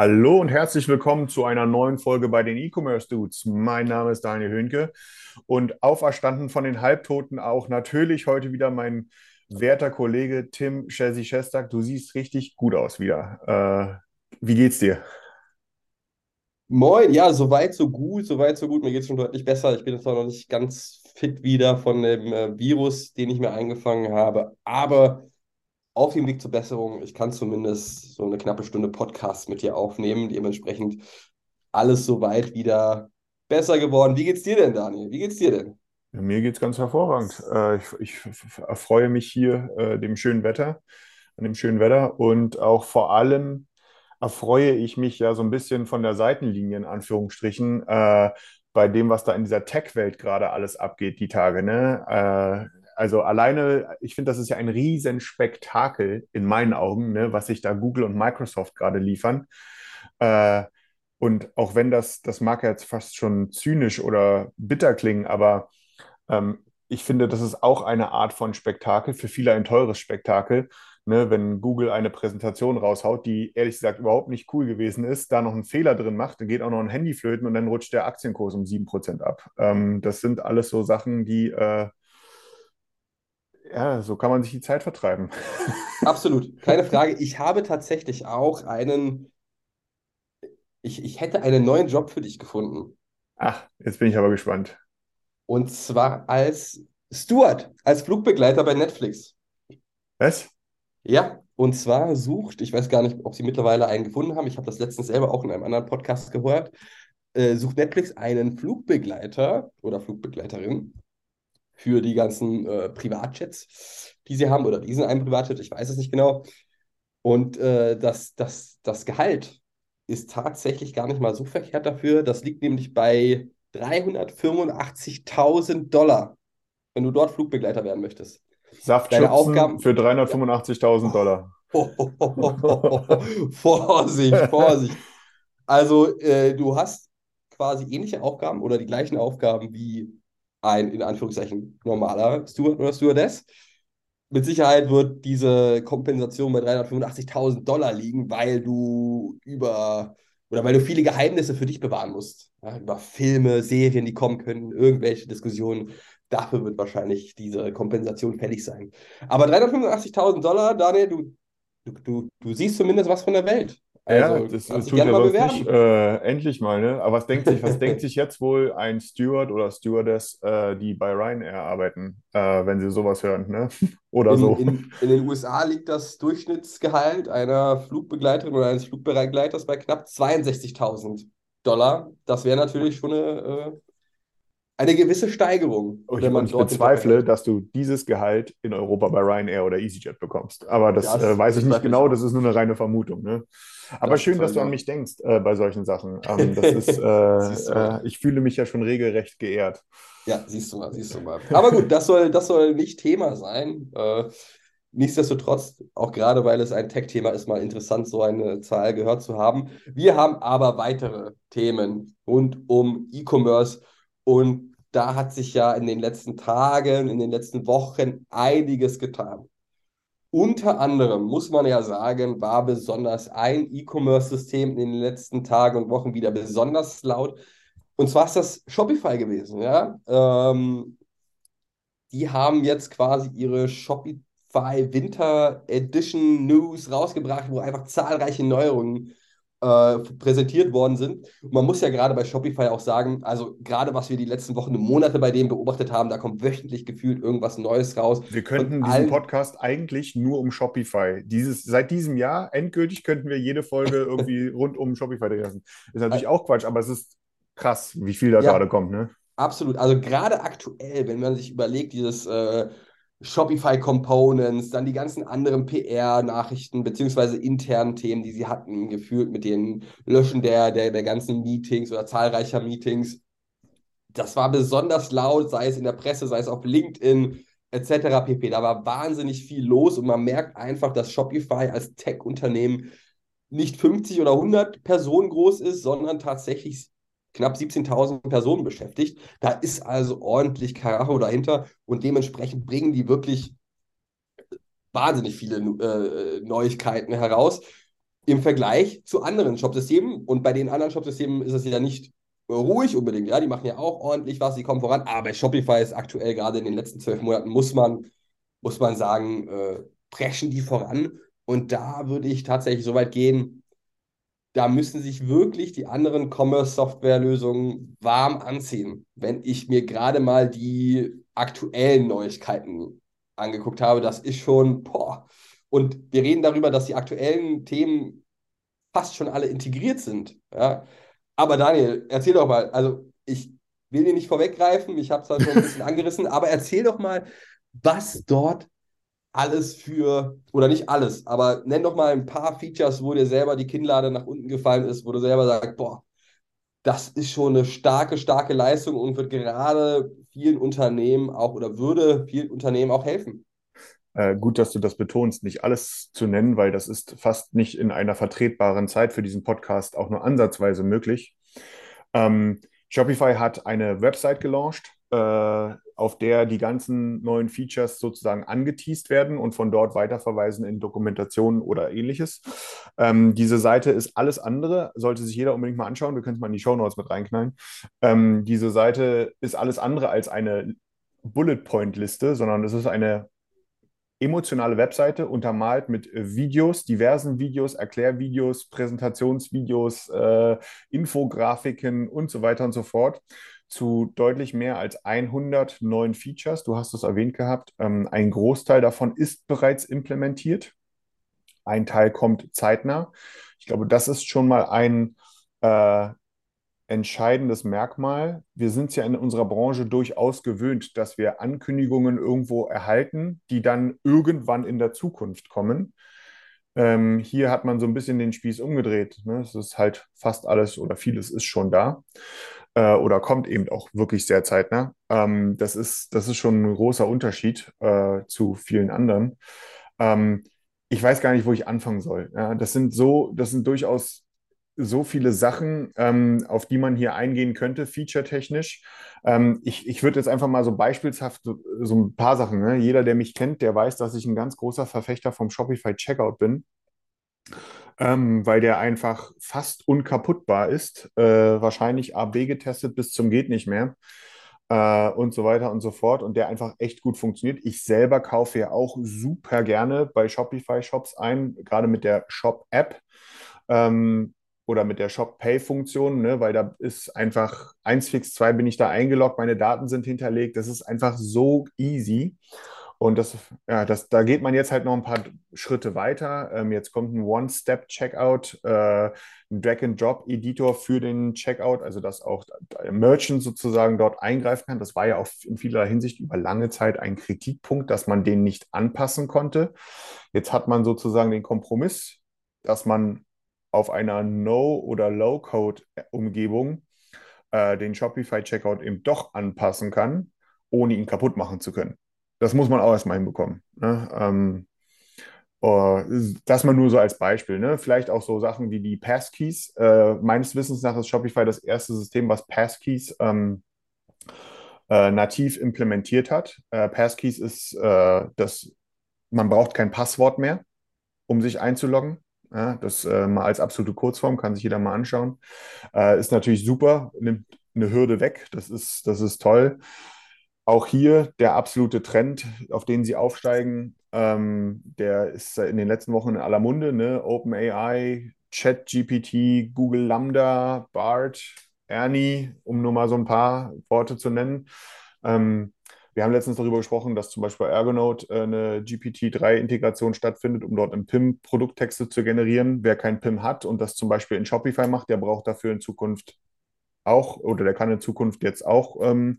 Hallo und herzlich willkommen zu einer neuen Folge bei den E-Commerce Dudes. Mein Name ist Daniel Höhnke und auferstanden von den Halbtoten auch natürlich heute wieder mein werter Kollege Tim Chelsea Shestak. Du siehst richtig gut aus wieder. Äh, wie geht's dir? Moin, ja, soweit, so gut, soweit, so gut. Mir geht es schon deutlich besser. Ich bin jetzt noch nicht ganz fit wieder von dem äh, Virus, den ich mir eingefangen habe, aber auf dem Weg zur Besserung. Ich kann zumindest so eine knappe Stunde Podcast mit dir aufnehmen. Dementsprechend alles soweit wieder besser geworden. Wie geht's dir denn, Daniel? Wie geht's dir denn? Mir geht's ganz hervorragend. Äh, ich, ich erfreue mich hier äh, dem schönen Wetter, an dem schönen Wetter und auch vor allem erfreue ich mich ja so ein bisschen von der Seitenlinie in Anführungsstrichen äh, bei dem, was da in dieser Tech-Welt gerade alles abgeht, die Tage, ne? Also alleine, ich finde, das ist ja ein Riesenspektakel in meinen Augen, ne, was sich da Google und Microsoft gerade liefern. Äh, und auch wenn das, das mag jetzt fast schon zynisch oder bitter klingen, aber ähm, ich finde, das ist auch eine Art von Spektakel, für viele ein teures Spektakel. Ne, wenn Google eine Präsentation raushaut, die ehrlich gesagt überhaupt nicht cool gewesen ist, da noch einen Fehler drin macht, dann geht auch noch ein Handy flöten und dann rutscht der Aktienkurs um 7% ab. Ähm, das sind alles so Sachen, die, äh, ja, so kann man sich die Zeit vertreiben. Absolut, keine Frage. Ich habe tatsächlich auch einen, ich, ich hätte einen neuen Job für dich gefunden. Ach, jetzt bin ich aber gespannt. Und zwar als Steward, als Flugbegleiter bei Netflix. Was? Ja, und zwar sucht, ich weiß gar nicht, ob sie mittlerweile einen gefunden haben, ich habe das letztens selber auch in einem anderen Podcast gehört, äh, sucht Netflix einen Flugbegleiter oder Flugbegleiterin für die ganzen äh, Privatjets, die sie haben, oder diesen einen Privatjet, ich weiß es nicht genau. Und äh, das, das, das Gehalt ist tatsächlich gar nicht mal so verkehrt dafür. Das liegt nämlich bei 385.000 Dollar, wenn du dort Flugbegleiter werden möchtest. Saftschützen Aufgaben- für 385.000 Dollar. Vorsicht, Vorsicht. Also, äh, du hast quasi ähnliche Aufgaben oder die gleichen Aufgaben wie ein, in Anführungszeichen, normaler Steward oder Stewardess. Mit Sicherheit wird diese Kompensation bei 385.000 Dollar liegen, weil du über oder weil du viele Geheimnisse für dich bewahren musst. Ja, über Filme, Serien, die kommen können, irgendwelche Diskussionen. Dafür wird wahrscheinlich diese Kompensation fällig sein. Aber 385.000 Dollar, Daniel, du, du, du, du siehst zumindest was von der Welt. Ja, Also, das kannst dich tut ja sonst bewerben. nicht. Äh, endlich mal, ne? Aber was denkt sich, was denkt sich jetzt wohl ein Steward oder Stewardess, äh, die bei Ryanair arbeiten, äh, wenn sie sowas hören, ne? Oder In, so. in, in den USA liegt das Durchschnittsgehalt einer Flugbegleiterin oder eines Flugbegleiters bei knapp 62.000 Dollar. Das wäre natürlich schon eine, äh, eine gewisse Steigerung, Und ich, und ich Job bezweifle, dass du dieses Gehalt in Europa bei Ryanair oder EasyJet bekommst. Aber das, Das äh, weiß ich nicht ich genau, das ist nur eine reine Vermutung, ne? Aber Das schön, dass du an ich mich denkst äh, bei solchen Sachen. Ähm, das ist, äh, äh, ich fühle mich ja schon regelrecht geehrt. Ja, siehst du mal, siehst du mal. Aber gut, das soll, das soll nicht Thema sein. Äh, nichtsdestotrotz, auch gerade weil es ein Tech-Thema ist, mal interessant, so eine Zahl gehört zu haben. Wir haben aber weitere Themen rund um E-Commerce und da hat sich ja in den letzten Tagen, in den letzten Wochen einiges getan. Unter anderem muss man ja sagen, war besonders ein E-Commerce-System in den letzten Tagen und Wochen wieder besonders laut. Und zwar ist das Shopify gewesen, ja. Ähm, die haben jetzt quasi ihre Shopify Winter Edition News rausgebracht, wo einfach zahlreiche Neuerungen äh, präsentiert worden sind. Und man muss ja gerade bei Shopify auch sagen, also gerade was wir die letzten Wochen und Monate bei denen beobachtet haben, da kommt wöchentlich gefühlt irgendwas Neues raus. Wir könnten diesen Podcast eigentlich nur um Shopify. Dieses, seit diesem Jahr, endgültig könnten wir jede Folge irgendwie rund um Shopify drehen lassen. Ist natürlich auch Quatsch, aber es ist krass, wie viel da Ja. gerade kommt, ne? Absolut. Also gerade aktuell, wenn man sich überlegt, dieses äh, Shopify Components, dann die ganzen anderen PR-Nachrichten beziehungsweise internen Themen, die sie hatten, gefühlt mit dem Löschen der, der, der ganzen Meetings oder zahlreicher Meetings. Das war besonders laut, sei es in der Presse, sei es auf LinkedIn etc. pp. Da war wahnsinnig viel los und man merkt einfach, dass Shopify als Tech-Unternehmen nicht 50 oder 100 Personen groß ist, sondern tatsächlich knapp 17.000 Personen beschäftigt. Da ist also ordentlich Karacho dahinter und dementsprechend bringen die wirklich wahnsinnig viele äh, Neuigkeiten heraus im Vergleich zu anderen Shopsystemen. Und bei den anderen Shopsystemen ist es ja nicht ruhig unbedingt. Ja, die machen ja auch ordentlich was, die kommen voran. Aber Shopify ist aktuell gerade in den letzten zwölf Monaten, muss man, muss man sagen, äh, preschen die voran. Und da würde ich tatsächlich so weit gehen, da müssen sich wirklich die anderen Commerce-Software-Lösungen warm anziehen. Wenn ich mir gerade mal die aktuellen Neuigkeiten angeguckt habe, das ist schon, boah. Und wir reden darüber, dass die aktuellen Themen fast schon alle integriert sind. Ja. Aber Daniel, erzähl doch mal, also ich will dir nicht vorweggreifen, ich habe es halt schon ein bisschen angerissen, aber erzähl doch mal, was dort alles für, oder nicht alles, aber nenn doch mal ein paar Features, wo dir selber die Kinnlade nach unten gefallen ist, wo du selber sagst, boah, das ist schon eine starke, starke Leistung und wird gerade vielen Unternehmen auch oder würde vielen Unternehmen auch helfen. Äh, gut, dass du das betonst, nicht alles zu nennen, weil das ist fast nicht in einer vertretbaren Zeit für diesen Podcast auch nur ansatzweise möglich. Ähm, Shopify hat eine Website gelauncht, auf der die ganzen neuen Features sozusagen angeteased werden und von dort weiterverweisen in Dokumentationen oder ähnliches. Ähm, diese Seite ist alles andere, sollte sich jeder unbedingt mal anschauen. Wir können es mal in die Show Notes mit reinknallen. Ähm, diese Seite ist alles andere als eine Bullet Point Liste, sondern es ist eine emotionale Webseite untermalt mit Videos, diversen Videos, Erklärvideos, Präsentationsvideos, äh, Infografiken und so weiter und so fort zu deutlich mehr als 100 neuen Features. Du hast es erwähnt gehabt. Ähm, ein Großteil davon ist bereits implementiert. Ein Teil kommt zeitnah. Ich glaube, das ist schon mal ein äh, entscheidendes Merkmal. Wir sind es ja in unserer Branche durchaus gewöhnt, dass wir Ankündigungen irgendwo erhalten, die dann irgendwann in der Zukunft kommen. Ähm, hier hat man so ein bisschen den Spieß umgedreht. Ne? Es ist halt fast alles oder vieles ist schon da äh, oder kommt eben auch wirklich sehr zeitnah. Ähm, das ist, das ist schon ein großer Unterschied äh, zu vielen anderen. Ähm, ich weiß gar nicht, wo ich anfangen soll. Ja, das sind so, das sind durchaus so viele Sachen, ähm, auf die man hier eingehen könnte, featuretechnisch. Ähm, ich ich würde jetzt einfach mal so beispielshaft so, so ein paar Sachen. Ne? Jeder, der mich kennt, der weiß, dass ich ein ganz großer Verfechter vom Shopify Checkout bin ähm, weil der einfach fast unkaputtbar ist. Äh, wahrscheinlich AB getestet bis zum geht nicht mehr. Äh, und so weiter und so fort. Und der einfach echt gut funktioniert. Ich selber kaufe ja auch super gerne bei Shopify-Shops ein, gerade mit der Shop-App. Ähm, oder mit der Shop-Pay-Funktion, ne, weil da ist einfach 1 fix 2 bin ich da eingeloggt, meine Daten sind hinterlegt. Das ist einfach so easy. Und das, ja, das, da geht man jetzt halt noch ein paar Schritte weiter. Ähm, jetzt kommt ein One-Step-Checkout, äh, ein Drag-and-Drop-Editor für den Checkout, also dass auch Merchant sozusagen dort eingreifen kann. Das war ja auch in vieler Hinsicht über lange Zeit ein Kritikpunkt, dass man den nicht anpassen konnte. Jetzt hat man sozusagen den Kompromiss, dass man auf einer No- oder Low-Code-Umgebung äh, den Shopify-Checkout eben doch anpassen kann, ohne ihn kaputt machen zu können. Das muss man auch erstmal hinbekommen. Ne? Ähm, oh, das mal nur so als Beispiel. Ne? Vielleicht auch so Sachen wie die Passkeys. Äh, meines Wissens nach ist Shopify das erste System, was Passkeys ähm, äh, nativ implementiert hat. Äh, Passkeys ist äh, das, man braucht kein Passwort mehr, um sich einzuloggen. Ja, das äh, mal als absolute Kurzform kann sich jeder mal anschauen. Äh, ist natürlich super, nimmt eine Hürde weg. Das ist, das ist toll auch hier der absolute Trend, auf den sie aufsteigen, ähm, der ist in den letzten Wochen in aller Munde. Ne? OpenAI, ChatGPT, Google Lambda, BART, Ernie, um nur mal so ein paar Worte zu nennen. Ähm, wir haben letztens darüber gesprochen, dass zum Beispiel Ergonote äh, eine GPT-3-Integration stattfindet, um dort im PIM Produkttexte zu generieren. Wer kein PIM hat und das zum Beispiel in Shopify macht, der braucht dafür in Zukunft auch oder der kann in Zukunft jetzt auch ähm,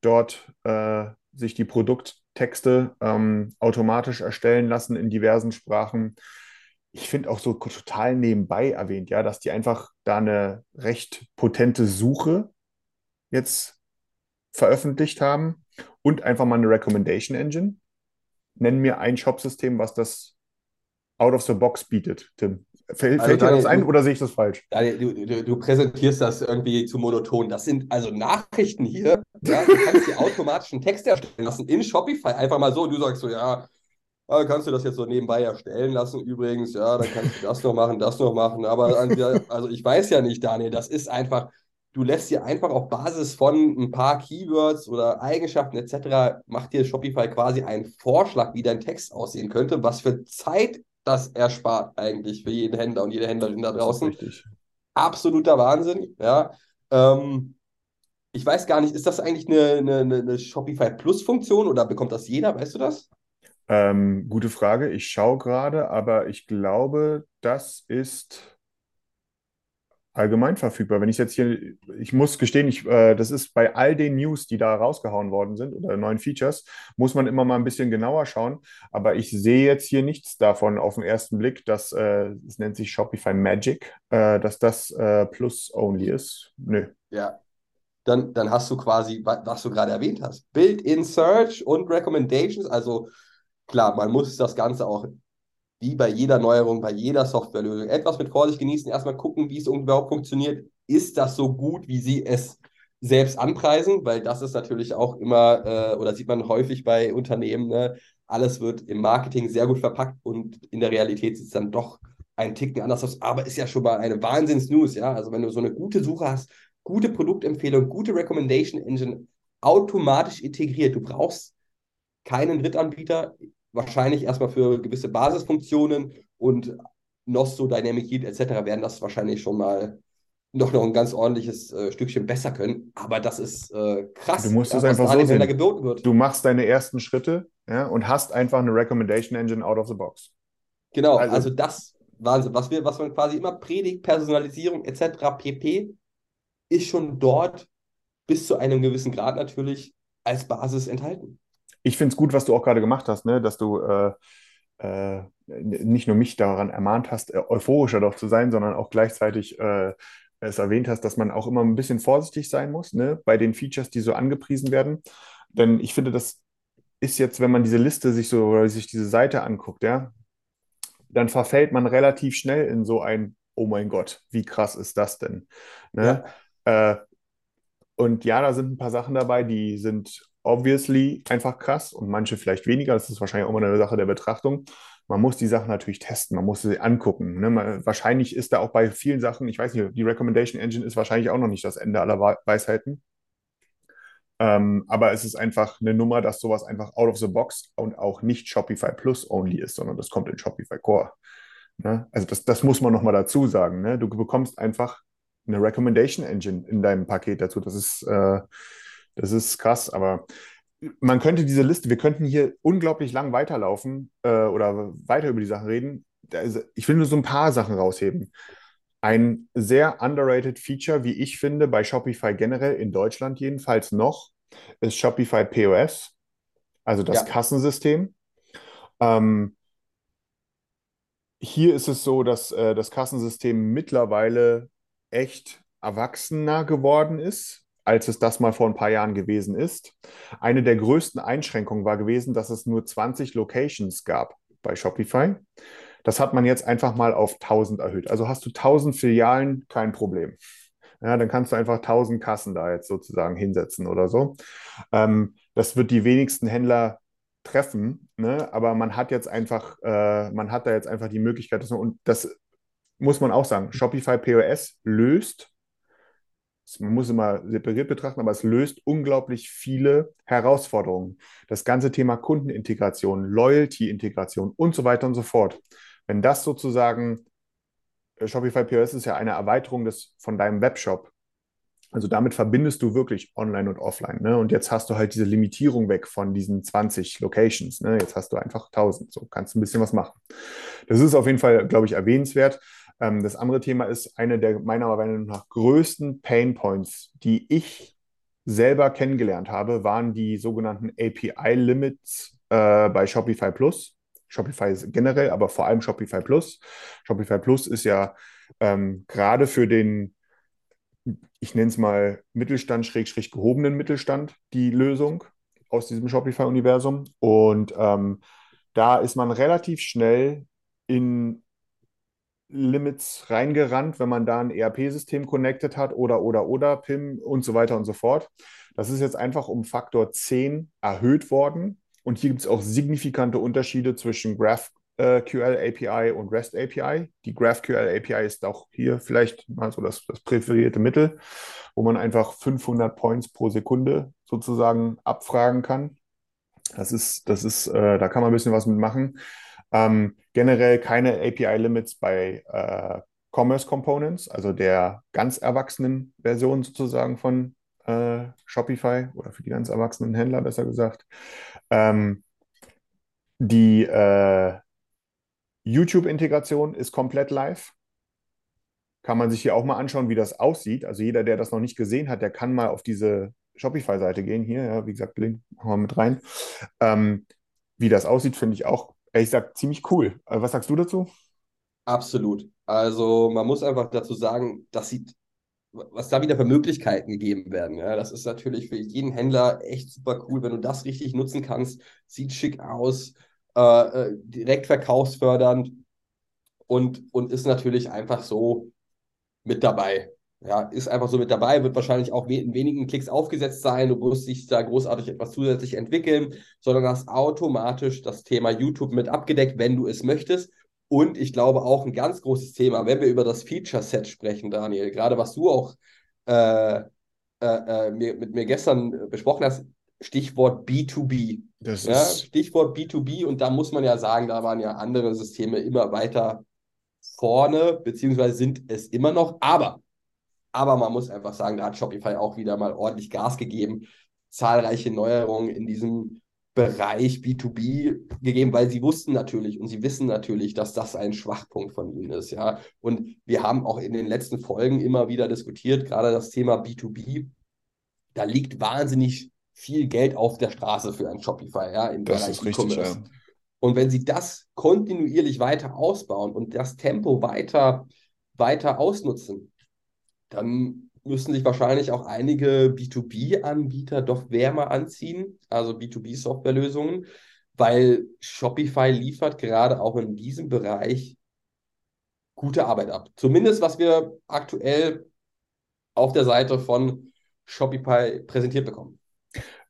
dort äh, sich die Produkt Texte ähm, automatisch erstellen lassen in diversen Sprachen. Ich finde auch so total nebenbei erwähnt, ja, dass die einfach da eine recht potente Suche jetzt veröffentlicht haben und einfach mal eine Recommendation Engine. Nenn mir ein Shop-System, was das out of the box bietet, Tim. Fällt, Also fällt dir das ein du- oder sehe ich das falsch? Daniel, du, du, du präsentierst das irgendwie zu monoton. Das sind also Nachrichten hier. Ja, du kannst dir automatischen Text erstellen lassen in Shopify. Einfach mal so. Du sagst so, ja, ah, kannst du das jetzt so nebenbei erstellen lassen übrigens. Ja, dann kannst du das noch machen, das noch machen. Aber also ich weiß ja nicht, Daniel, das ist einfach, du lässt dir einfach auf Basis von ein paar Keywords oder Eigenschaften etc. macht dir Shopify quasi einen Vorschlag, wie dein Text aussehen könnte, was für Zeit das erspart eigentlich für jeden Händler und jede Händlerin da draußen richtig. absoluter Wahnsinn, ja. Ähm, ich weiß gar nicht, ist das eigentlich eine, eine, eine- eine Shopify Plus-Funktion oder bekommt das jeder? Weißt du das? Ähm, gute Frage. Ich schaue gerade, aber ich glaube, das ist allgemein verfügbar. Wenn ich jetzt hier, ich muss gestehen, ich, äh, das ist bei all den News, die da rausgehauen worden sind oder neuen Features, muss man immer mal ein bisschen genauer schauen. Aber ich sehe jetzt hier nichts davon auf den ersten Blick, dass äh, es nennt sich Shopify Magic, äh, dass das äh, Plus-only ist. Nö. Ja. Dann, dann hast du quasi, wa- was du gerade erwähnt hast, Built-in Search und Recommendations. Also klar, man muss das Ganze auch wie bei jeder Neuerung, bei jeder Softwarelösung etwas mit Vorsicht genießen, erstmal gucken, wie es überhaupt funktioniert. Ist das so gut, wie sie es selbst anpreisen? Weil das ist natürlich auch immer, äh, oder sieht man häufig bei Unternehmen, ne? alles wird im Marketing sehr gut verpackt und in der Realität sieht es dann doch ein Ticken anders aus. Aber ist ja schon mal eine Wahnsinns-News, ja. Also wenn du so eine gute Suche hast, gute Produktempfehlung, gute Recommendation Engine automatisch integriert. Du brauchst keinen Drittanbieter, wahrscheinlich erstmal für gewisse Basisfunktionen und Nosto, Dynamic Yield etc. werden das wahrscheinlich schon mal noch, noch ein ganz ordentliches äh, Stückchen besser können. Aber das ist äh, krass, Du musst es einfach so sehen. geboten wird. Du machst deine ersten Schritte, ja, und hast einfach eine Recommendation Engine out of the box. Genau, Also- also, das Wahnsinn, was wir, was man quasi immer predigt, Personalisierung etc. pp. ist schon dort bis zu einem gewissen Grad natürlich als Basis enthalten. Ich finde es gut, was du auch gerade gemacht hast, ne? dass du äh, äh, nicht nur mich daran ermahnt hast, äh, euphorischer doch zu sein, sondern auch gleichzeitig äh, es erwähnt hast, dass man auch immer ein bisschen vorsichtig sein muss ne? bei den Features, die so angepriesen werden. Denn ich finde, das ist jetzt, wenn man diese Liste sich so oder sich diese Seite anguckt, ja, dann verfällt man relativ schnell in so ein, oh mein Gott, wie krass ist das denn? Ne? Äh, und ja, da sind ein paar Sachen dabei, die sind obviously einfach krass und manche vielleicht weniger. Das ist wahrscheinlich auch immer eine Sache der Betrachtung. Man muss die Sachen natürlich testen, man muss sie angucken. Ne? Man, wahrscheinlich ist da auch bei vielen Sachen, ich weiß nicht, die Recommendation Engine ist wahrscheinlich auch noch nicht das Ende aller Weisheiten. Ähm, aber es ist einfach eine Nummer, dass sowas einfach out of the box und auch nicht Shopify Plus only ist, sondern das kommt in Shopify Core. Ne? Also das, das muss man nochmal dazu sagen. Ne? Du bekommst einfach eine Recommendation Engine in deinem Paket dazu. Das ist, äh, das ist krass, aber man könnte diese Liste, wir könnten hier unglaublich lang weiterlaufen äh, oder weiter über die Sachen reden. Ist, ich will nur so ein paar Sachen rausheben. Ein sehr underrated Feature, wie ich finde, bei Shopify generell in Deutschland jedenfalls noch, ist Shopify POS, also das Ja. Kassensystem. Ähm, hier ist es so, dass äh, das Kassensystem mittlerweile echt erwachsener geworden ist, als es das mal vor ein paar Jahren gewesen ist. Eine der größten Einschränkungen war gewesen, dass es nur 20 Locations gab bei Shopify. Das hat man jetzt einfach mal auf 1000 erhöht. Also hast du 1000 Filialen, kein Problem. Ja, dann kannst du einfach 1000 Kassen da jetzt sozusagen hinsetzen oder so. Ähm, das wird die wenigsten Händler treffen, ne? aber man hat jetzt einfach, äh, man hat da jetzt einfach die Möglichkeit, dass und das muss man auch sagen, Shopify POS löst, man muss immer separiert betrachten, aber es löst unglaublich viele Herausforderungen. Das ganze Thema Kundenintegration, Loyalty-Integration und so weiter und so fort. Wenn das sozusagen, äh, Shopify POS ist ja eine Erweiterung des, von deinem Webshop. Also damit verbindest du wirklich online und offline. Ne? Und jetzt hast du halt diese Limitierung weg von diesen 20 Locations. Ne? Jetzt hast du einfach 1000. So kannst du ein bisschen was machen. Das ist auf jeden Fall, glaube ich, erwähnenswert. Ähm, das andere Thema ist eine der meiner Meinung nach größten Pain Points, die ich selber kennengelernt habe, waren die sogenannten API-Limits äh, bei Shopify Plus. Shopify generell, aber vor allem Shopify Plus. Shopify Plus ist ja ähm, gerade für den, ich nenne es mal Mittelstand, Schrägstrich gehobenen Mittelstand, die Lösung aus diesem Shopify-Universum. Und ähm, da ist man relativ schnell in Limits reingerannt, wenn man da ein ERP-System connected hat oder, oder, oder, PIM und so weiter und so fort. Das ist jetzt einfach um Faktor 10 erhöht worden. Und hier gibt es auch signifikante Unterschiede zwischen GraphQL API und REST API. Die GraphQL API ist auch hier vielleicht mal so das, das präferierte Mittel, wo man einfach 500 Points pro Sekunde sozusagen abfragen kann. Das ist, das ist, äh, da kann man ein bisschen was mitmachen. Ähm, generell keine API-Limits bei äh, Commerce Components, also der ganz erwachsenen Version sozusagen von äh, Shopify oder für die ganz erwachsenen Händler besser gesagt. Ähm, die äh, YouTube-Integration ist komplett live. Kann man sich hier auch mal anschauen, wie das aussieht. Also jeder, der das noch nicht gesehen hat, der kann mal auf diese Shopify-Seite gehen. Hier, ja, wie gesagt, Link machen wir mit rein. Ähm, wie das aussieht, finde ich auch ich sag ziemlich cool. Äh, was sagst du dazu? Absolut. Also man muss einfach dazu sagen, das sieht, was da wieder für Möglichkeiten gegeben werden. Ja, das ist natürlich für jeden Händler echt super cool, wenn du das richtig nutzen kannst. Sieht schick aus, äh, äh direkt verkaufsfördernd und, und ist natürlich einfach so mit dabei. Ja, ist einfach so mit dabei, wird wahrscheinlich auch in wenigen Klicks aufgesetzt sein. Du musst dich da großartig etwas zusätzlich entwickeln, sondern hast automatisch das Thema YouTube mit abgedeckt, wenn du es möchtest. Und ich glaube auch ein ganz großes Thema, wenn wir über das Feature-Set sprechen, Daniel, gerade was du auch äh, äh, äh mit mir gestern besprochen hast, Stichwort B2B. Das ja, Stichwort B2B und da muss man ja sagen, da waren ja andere Systeme immer weiter vorne, beziehungsweise sind es immer noch. Aber aber man muss einfach sagen, da hat Shopify auch wieder mal ordentlich Gas gegeben. Zahlreiche Neuerungen in diesem Bereich B2B gegeben, weil sie wussten natürlich und sie wissen natürlich, dass das ein Schwachpunkt von ihnen ist, ja. Und wir haben auch in den letzten Folgen immer wieder diskutiert, gerade das Thema B2B. Da liegt wahnsinnig viel Geld auf der Straße für ein Shopify, ja, im das Bereich E-Commerce. Ja. Und wenn sie das kontinuierlich weiter ausbauen und das Tempo weiter, weiter ausnutzen, dann müssen sich wahrscheinlich auch einige B2B-Anbieter doch wärmer anziehen, also B2B-Softwarelösungen, weil Shopify liefert gerade auch in diesem Bereich gute Arbeit ab. Zumindest was wir aktuell auf der Seite von Shopify präsentiert bekommen.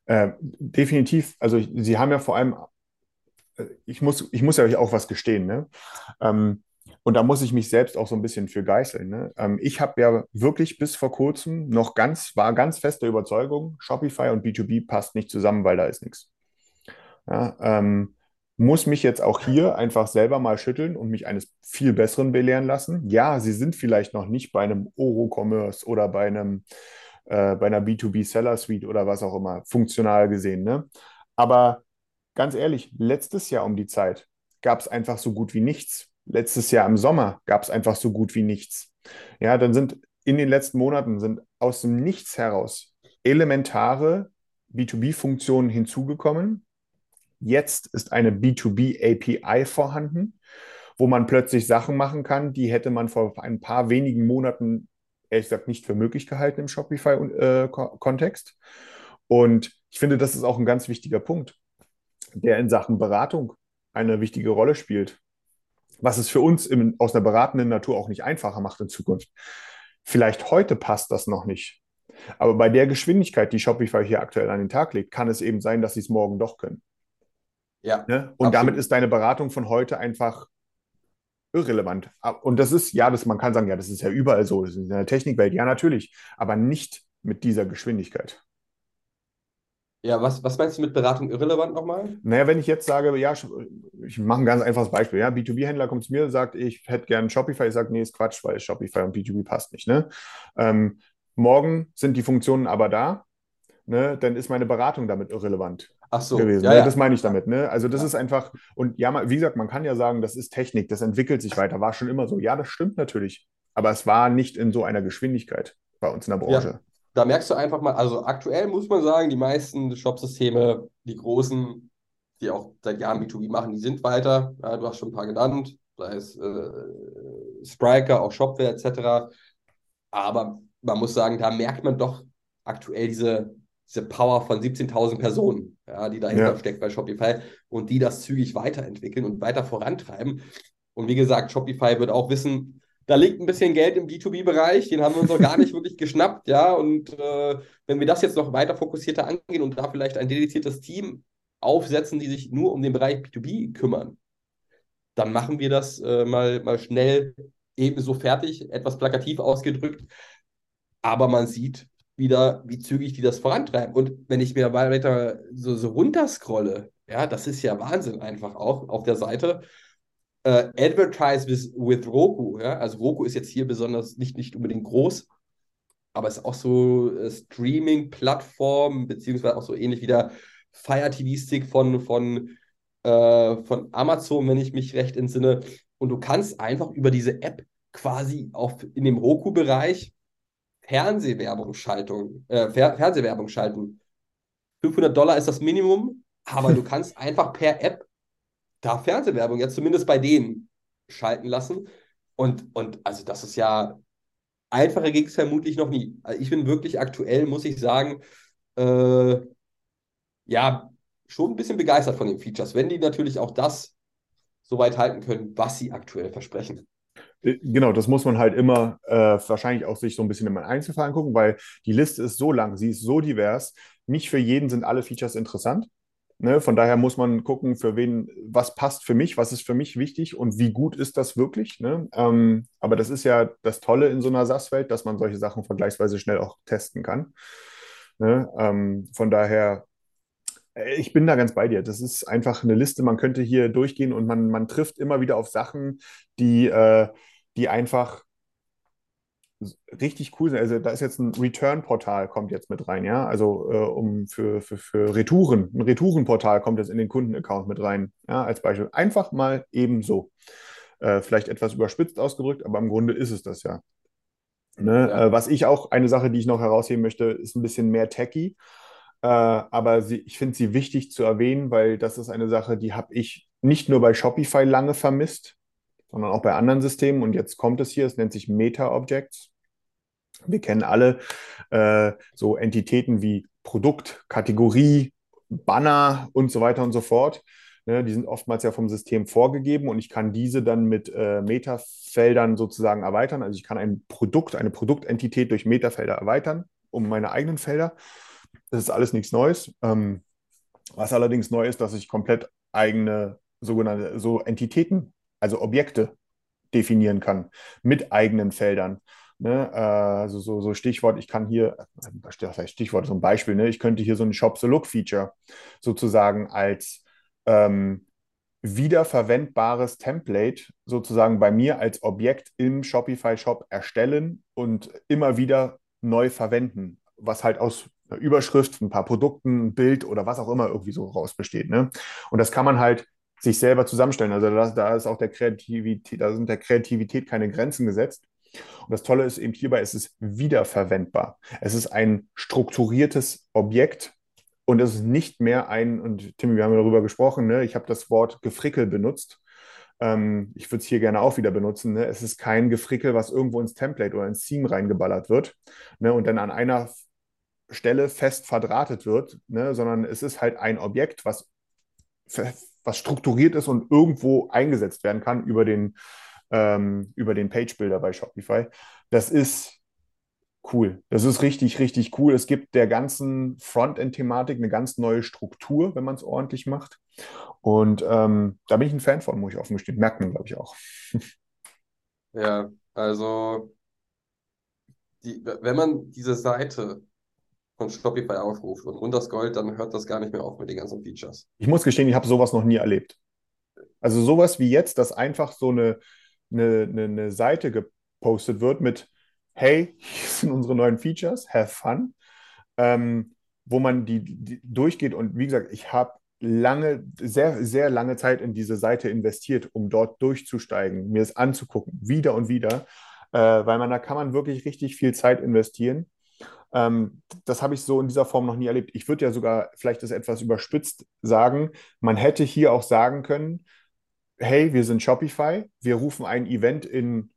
Äh, definitiv. Also Sie haben ja vor allem, äh, ich muss, ich muss ja auch was gestehen. Ne? Ähm, und da muss ich mich selbst auch so ein bisschen für geißeln. Ne? Ähm, ich habe ja wirklich bis vor kurzem noch ganz, war ganz feste Überzeugung, Shopify und B2B passt nicht zusammen, weil da ist nichts. Ja, ähm, muss mich jetzt auch hier einfach selber mal schütteln und mich eines viel Besseren belehren lassen. Ja, sie sind vielleicht noch nicht bei einem Oro-Commerce oder bei einem äh, bei einer B2B-Seller-Suite oder was auch immer, funktional gesehen. Ne? Aber ganz ehrlich, letztes Jahr um die Zeit gab es einfach so gut wie nichts letztes Jahr im Sommer gab es einfach so gut wie nichts. Ja, dann sind in den letzten Monaten sind aus dem Nichts heraus elementare B2B-Funktionen hinzugekommen. Jetzt ist eine B2B-API vorhanden, wo man plötzlich Sachen machen kann, die hätte man vor ein paar wenigen Monaten, ehrlich gesagt, nicht für möglich gehalten im Shopify-Kontext. Und ich finde, das ist auch ein ganz wichtiger Punkt, der in Sachen Beratung eine wichtige Rolle spielt was es für uns im, aus einer beratenden Natur auch nicht einfacher macht in Zukunft. Vielleicht heute passt das noch nicht. Aber bei der Geschwindigkeit, die Shopify hier aktuell an den Tag legt, kann es eben sein, dass sie es morgen doch können. Ja. Ne? Und absolut. damit ist deine Beratung von heute einfach irrelevant. Und das ist, ja, das, man kann sagen, ja, das ist ja überall so, das ist in der Technikwelt, ja, natürlich, aber nicht mit dieser Geschwindigkeit. Ja, was, was meinst du mit Beratung irrelevant nochmal? Naja, wenn ich jetzt sage, ja, ich mache ein ganz einfaches Beispiel. Ja, B2B-Händler kommt zu mir und sagt, ich hätte gern Shopify. Ich sage, nee, ist Quatsch, weil Shopify und B2B passt nicht. Ne? Ähm, morgen sind die Funktionen aber da. Ne? Dann ist meine Beratung damit irrelevant Ach so. gewesen. Ja, ne? ja. Das meine ich damit. Ne? Also das ja. ist einfach, und ja, wie gesagt, man kann ja sagen, das ist Technik, das entwickelt sich weiter, war schon immer so. Ja, das stimmt natürlich. Aber es war nicht in so einer Geschwindigkeit bei uns in der Branche. da merkst du einfach mal, also aktuell muss man sagen, die meisten Shop-Systeme, die großen, die auch seit Jahren B2B machen, die sind weiter. Ja, du hast schon ein paar genannt, sei es äh, Spriker, auch Shopware etc. Aber man muss sagen, da merkt man doch aktuell diese, diese Power von 17.000 Personen, ja, die dahinter ja. steckt bei Shopify und die das zügig weiterentwickeln und weiter vorantreiben. Und wie gesagt, Shopify wird auch wissen, da liegt ein bisschen Geld im B2B-Bereich, den haben wir uns noch gar nicht wirklich geschnappt, ja. Und äh, wenn wir das jetzt noch weiter fokussierter angehen und da vielleicht ein dediziertes Team aufsetzen, die sich nur um den Bereich B2B kümmern, dann machen wir das äh, mal, mal schnell ebenso fertig, etwas plakativ ausgedrückt. Aber man sieht wieder, wie zügig die das vorantreiben. Und wenn ich mir weiter so, so runterscrolle, ja, das ist ja Wahnsinn einfach auch auf der Seite äh, Advertise with, with Roku. Ja? Also Roku ist jetzt hier besonders nicht, nicht unbedingt groß, aber ist auch so äh, Streaming-Plattform, beziehungsweise auch so ähnlich wie Fire TV-Stick von, von, äh, von Amazon, wenn ich mich recht entsinne. Und du kannst einfach über diese App quasi auch in dem Roku-Bereich Fernsehwerbung schalten, äh, Fer Fernsehwerbung schalten. 500 Dollar ist das Minimum, aber du kannst einfach per App da Fernsehwerbung jetzt zumindest bei denen schalten lassen. Und, und also das ist ja, einfacher ging es vermutlich noch nie. Also ich bin wirklich aktuell, muss ich sagen, äh, ja, schon ein bisschen begeistert von den Features, wenn die natürlich auch das so weit halten können, was sie aktuell versprechen. Äh, genau, das muss man halt immer äh, wahrscheinlich auch sich so ein bisschen in meinen Einzelfall angucken, weil die Liste ist so lang, sie ist so divers. Nicht für jeden sind alle Features interessant. Ne, von daher muss man gucken, für wen, was passt für mich, was ist für mich wichtig und wie gut ist das wirklich. Ne? Ähm, aber das ist ja das Tolle in so einer SaaS-Welt, dass man solche Sachen vergleichsweise schnell auch testen kann. Ne? Ähm, von daher, ich bin da ganz bei dir. Das ist einfach eine Liste, man könnte hier durchgehen und man, man trifft immer wieder auf Sachen, die, äh, die einfach richtig cool sind. Also da ist jetzt ein Return-Portal, kommt jetzt mit rein, ja. Also äh, um für, für, für Retouren, ein Retourenportal kommt jetzt in den Kundenaccount mit rein, ja, als Beispiel. Einfach mal ebenso. Äh, vielleicht etwas überspitzt ausgedrückt, aber im Grunde ist es das ja. Ne? Ja. Äh, was ich auch, eine Sache, die ich noch herausheben möchte, ist ein bisschen mehr techy. Äh, aber sie, ich finde sie wichtig zu erwähnen, weil das ist eine Sache, die habe ich nicht nur bei Shopify lange vermisst, sondern auch bei anderen Systemen. Und jetzt kommt es hier, es nennt sich Meta-Objects. Wir kennen alle äh, so Entitäten wie Produkt, Kategorie, Banner und so weiter und so fort. Ne, die sind oftmals ja vom System vorgegeben und ich kann diese dann mit äh, Metafeldern sozusagen erweitern. Also ich kann ein Produkt, eine Produktentität durch Metafelder erweitern, um meine eigenen Felder. Das ist alles nichts Neues. Ähm, was allerdings neu ist, dass ich komplett eigene sogenannte so Entitäten also Objekte definieren kann mit eigenen Feldern. Ne? Also so, so, Stichwort, ich kann hier, das heißt Stichwort, so ein Beispiel, ne? ich könnte hier so ein Shop-the-Look-Feature sozusagen als ähm, wiederverwendbares Template sozusagen bei mir als Objekt im Shopify-Shop erstellen und immer wieder neu verwenden, was halt aus einer Überschrift, ein paar Produkten, ein Bild oder was auch immer irgendwie so raus besteht. Ne? Und das kann man halt sich selber zusammenstellen. Also da, da ist auch der Kreativität, da sind der Kreativität keine Grenzen gesetzt. Und das Tolle ist eben hierbei, es ist wiederverwendbar. Es ist ein strukturiertes Objekt und es ist nicht mehr ein, und Timmy, wir haben darüber gesprochen, ne? ich habe das Wort Gefrickel benutzt. Ähm, ich würde es hier gerne auch wieder benutzen. Ne? Es ist kein Gefrickel, was irgendwo ins Template oder ins Theme reingeballert wird ne? und dann an einer Stelle fest verdrahtet wird, ne? sondern es ist halt ein Objekt, was was strukturiert ist und irgendwo eingesetzt werden kann über den, ähm, den Page-Builder bei Shopify. Das ist cool. Das ist richtig, richtig cool. Es gibt der ganzen Frontend-Thematik eine ganz neue Struktur, wenn man es ordentlich macht. Und ähm, da bin ich ein Fan von, muss ich offen gestehen. Merkt man, glaube ich, auch. Ja, also die, wenn man diese Seite von Shopify aufruft und runterscrollt, dann hört das gar nicht mehr auf mit den ganzen Features. Ich muss gestehen, ich habe sowas noch nie erlebt. Also sowas wie jetzt, dass einfach so eine, eine, eine, eine Seite gepostet wird mit, hey, hier sind unsere neuen Features, have fun, ähm, wo man die, die durchgeht. Und wie gesagt, ich habe lange, sehr, sehr lange Zeit in diese Seite investiert, um dort durchzusteigen, mir es anzugucken, wieder und wieder, äh, weil man da kann man wirklich richtig viel Zeit investieren. Ähm, das habe ich so in dieser Form noch nie erlebt. Ich würde ja sogar, vielleicht das etwas überspitzt sagen, man hätte hier auch sagen können, hey, wir sind Shopify, wir rufen ein Event in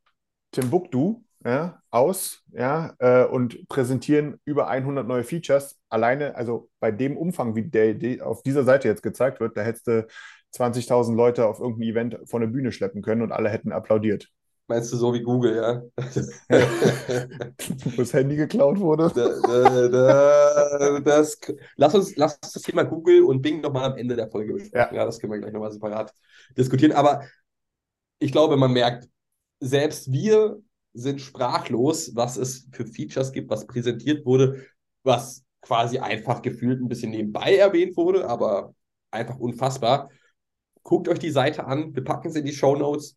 Timbuktu ja, aus ja, äh, und präsentieren über 100 neue Features. Alleine, also bei dem Umfang, wie der, der auf dieser Seite jetzt gezeigt wird, da hättest du 20.000 Leute auf irgendein Event von der Bühne schleppen können und alle hätten applaudiert. Meinst du so wie Google, ja? Wo das Handy geklaut wurde. Da, da, da, das, lass, uns, lass uns das Thema Google und Bing nochmal am Ende der Folge besprechen. Ja. ja, das können wir gleich nochmal separat diskutieren. Aber ich glaube, man merkt, selbst wir sind sprachlos, was es für Features gibt, was präsentiert wurde, was quasi einfach gefühlt ein bisschen nebenbei erwähnt wurde, aber einfach unfassbar. Guckt euch die Seite an, wir packen sie in die Show Notes.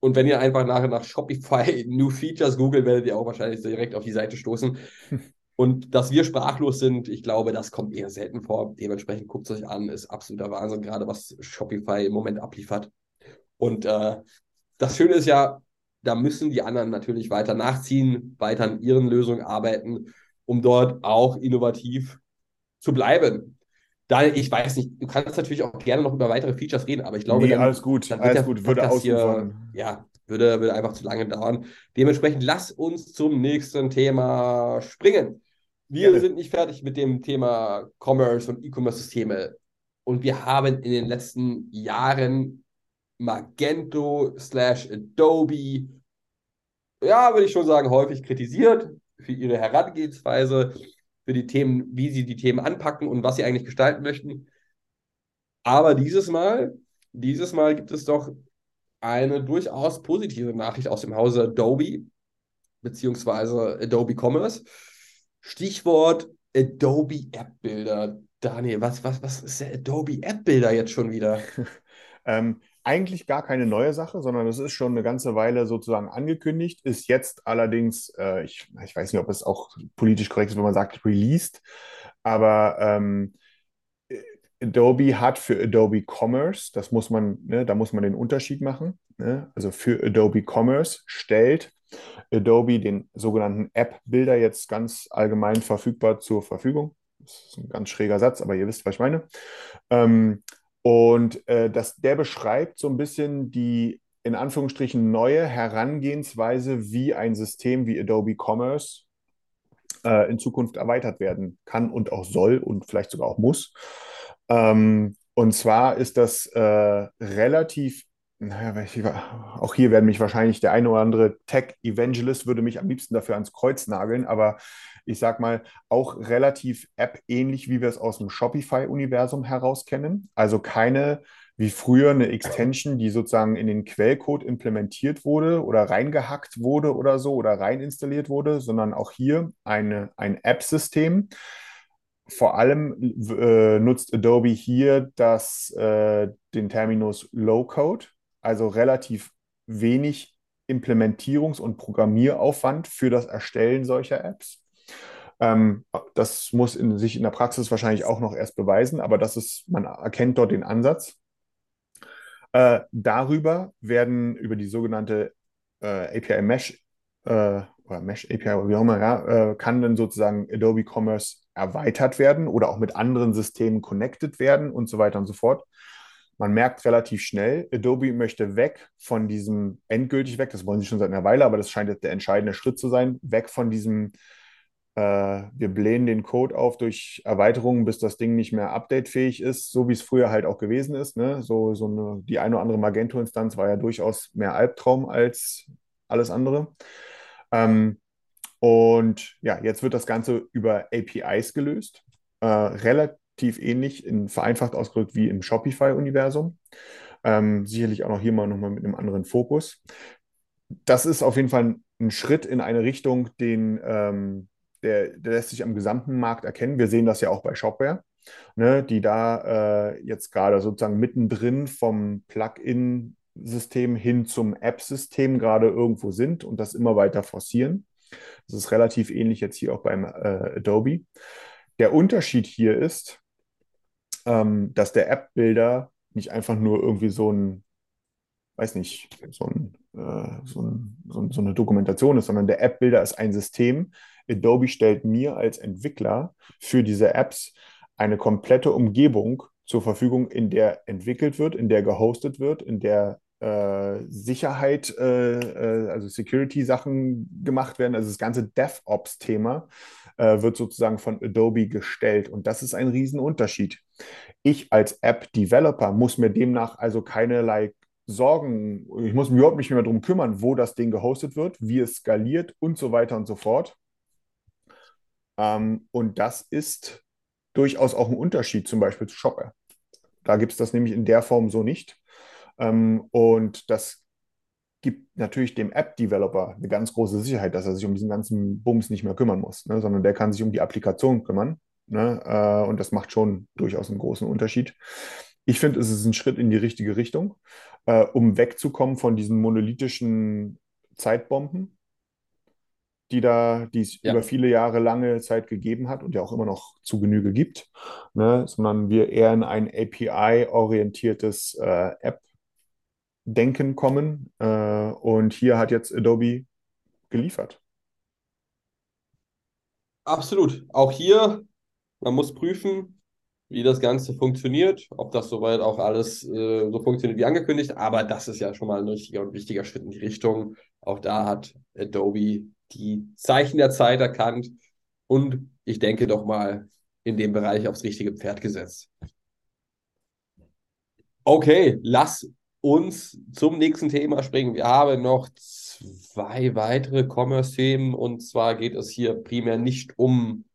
Und wenn ihr einfach nachher nach Shopify New Features googelt, werdet ihr auch wahrscheinlich direkt auf die Seite stoßen. Und dass wir sprachlos sind, ich glaube, das kommt eher selten vor. Dementsprechend guckt es euch an, ist absoluter Wahnsinn, gerade was Shopify im Moment abliefert. Und äh, das Schöne ist ja, da müssen die anderen natürlich weiter nachziehen, weiter an ihren Lösungen arbeiten, um dort auch innovativ zu bleiben. Daniel, ich weiß nicht, du kannst natürlich auch gerne noch über weitere Features reden, aber ich glaube, nee, dann, alles gut, dann alles gut, würde hier, ja, würde, würde einfach zu lange dauern. Dementsprechend lass uns zum nächsten Thema springen. Wir gerne. sind nicht fertig mit dem Thema Commerce und E-Commerce-Systeme. Und wir haben in den letzten Jahren Magento slash Adobe, ja, würde ich schon sagen, häufig kritisiert für ihre Herangehensweise, für die Themen, wie sie die Themen anpacken und was sie eigentlich gestalten möchten. Aber dieses Mal, dieses Mal gibt es doch eine durchaus positive Nachricht aus dem Hause Adobe, beziehungsweise Adobe Commerce. Stichwort Adobe App Builder. Daniel, was, was, was ist der Adobe App Builder jetzt schon wieder? ähm, eigentlich gar keine neue Sache, sondern es ist schon eine ganze Weile sozusagen angekündigt, ist jetzt allerdings, äh, ich, ich weiß nicht, ob es auch politisch korrekt ist, wenn man sagt, released, aber ähm, Adobe hat für Adobe Commerce, das muss man, ne, da muss man den Unterschied machen. Ne? Also für Adobe Commerce stellt Adobe den sogenannten App-Builder jetzt ganz allgemein verfügbar zur Verfügung. Das ist ein ganz schräger Satz, aber ihr wisst, was ich meine. Ähm, und äh, das, der beschreibt so ein bisschen die in Anführungsstrichen neue Herangehensweise, wie ein System wie Adobe Commerce äh, in Zukunft erweitert werden kann und auch soll und vielleicht sogar auch muss. Ähm, und zwar ist das äh, relativ, naja, auch hier werden mich wahrscheinlich der eine oder andere Tech-Evangelist würde mich am liebsten dafür ans Kreuz nageln, aber ich sag mal, auch relativ App-ähnlich, wie wir es aus dem Shopify-Universum heraus kennen. Also keine wie früher eine Extension, die sozusagen in den Quellcode implementiert wurde oder reingehackt wurde oder so oder rein installiert wurde, sondern auch hier eine, ein App-System. Vor allem äh, nutzt Adobe hier das, äh, den Terminus Low-Code, also relativ wenig Implementierungs- und Programmieraufwand für das Erstellen solcher Apps. Ähm, das muss in, sich in der Praxis wahrscheinlich auch noch erst beweisen, aber das ist, man erkennt dort den Ansatz. Äh, darüber werden über die sogenannte äh, API Mesh äh, oder Mesh API, wie auch immer, ja, äh, kann dann sozusagen Adobe Commerce erweitert werden oder auch mit anderen Systemen connected werden und so weiter und so fort. Man merkt relativ schnell, Adobe möchte weg von diesem endgültig weg, das wollen sie schon seit einer Weile, aber das scheint jetzt der entscheidende Schritt zu sein, weg von diesem äh, wir blähen den Code auf durch Erweiterungen, bis das Ding nicht mehr updatefähig ist, so wie es früher halt auch gewesen ist. Ne? So, so eine, die eine oder andere Magento-Instanz war ja durchaus mehr Albtraum als alles andere. Ähm, und ja, jetzt wird das Ganze über APIs gelöst. Äh, relativ ähnlich, in, vereinfacht ausgedrückt wie im Shopify-Universum. Ähm, sicherlich auch noch hier mal nochmal mit einem anderen Fokus. Das ist auf jeden Fall ein, ein Schritt in eine Richtung, den ähm, der, der lässt sich am gesamten Markt erkennen. Wir sehen das ja auch bei Shopware, ne, die da äh, jetzt gerade sozusagen mittendrin vom Plugin-System hin zum App-System gerade irgendwo sind und das immer weiter forcieren. Das ist relativ ähnlich jetzt hier auch beim äh, Adobe. Der Unterschied hier ist, ähm, dass der App-Builder nicht einfach nur irgendwie so ein, weiß nicht, so, ein, äh, so, ein, so, so eine Dokumentation ist, sondern der App-Builder ist ein System, Adobe stellt mir als Entwickler für diese Apps eine komplette Umgebung zur Verfügung, in der entwickelt wird, in der gehostet wird, in der äh, Sicherheit, äh, äh, also Security-Sachen gemacht werden. Also das ganze DevOps-Thema äh, wird sozusagen von Adobe gestellt. Und das ist ein Riesenunterschied. Ich als App-Developer muss mir demnach also keinerlei Sorgen, ich muss mich überhaupt nicht mehr darum kümmern, wo das Ding gehostet wird, wie es skaliert und so weiter und so fort. Ähm, und das ist durchaus auch ein Unterschied zum Beispiel zu Shopware. Da gibt es das nämlich in der Form so nicht. Ähm, und das gibt natürlich dem App-Developer eine ganz große Sicherheit, dass er sich um diesen ganzen Bums nicht mehr kümmern muss, ne, sondern der kann sich um die Applikation kümmern. Ne, äh, und das macht schon durchaus einen großen Unterschied. Ich finde, es ist ein Schritt in die richtige Richtung, äh, um wegzukommen von diesen monolithischen Zeitbomben, die da, die es Ja. über viele Jahre lange Zeit gegeben hat und ja auch immer noch zu Genüge gibt, ne, sondern wir eher in ein API-orientiertes äh, App-Denken kommen. Äh, und hier hat jetzt Adobe geliefert. Absolut. Auch hier, man muss prüfen, wie das Ganze funktioniert, ob das soweit auch alles äh, so funktioniert wie angekündigt. Aber das ist ja schon mal ein richtiger und wichtiger Schritt in die Richtung. Auch da hat Adobe die Zeichen der Zeit erkannt und ich denke doch mal in dem Bereich aufs richtige Pferd gesetzt. Okay, lass uns zum nächsten Thema springen. Wir haben noch zwei weitere Commerce-Themen und zwar geht es hier primär nicht um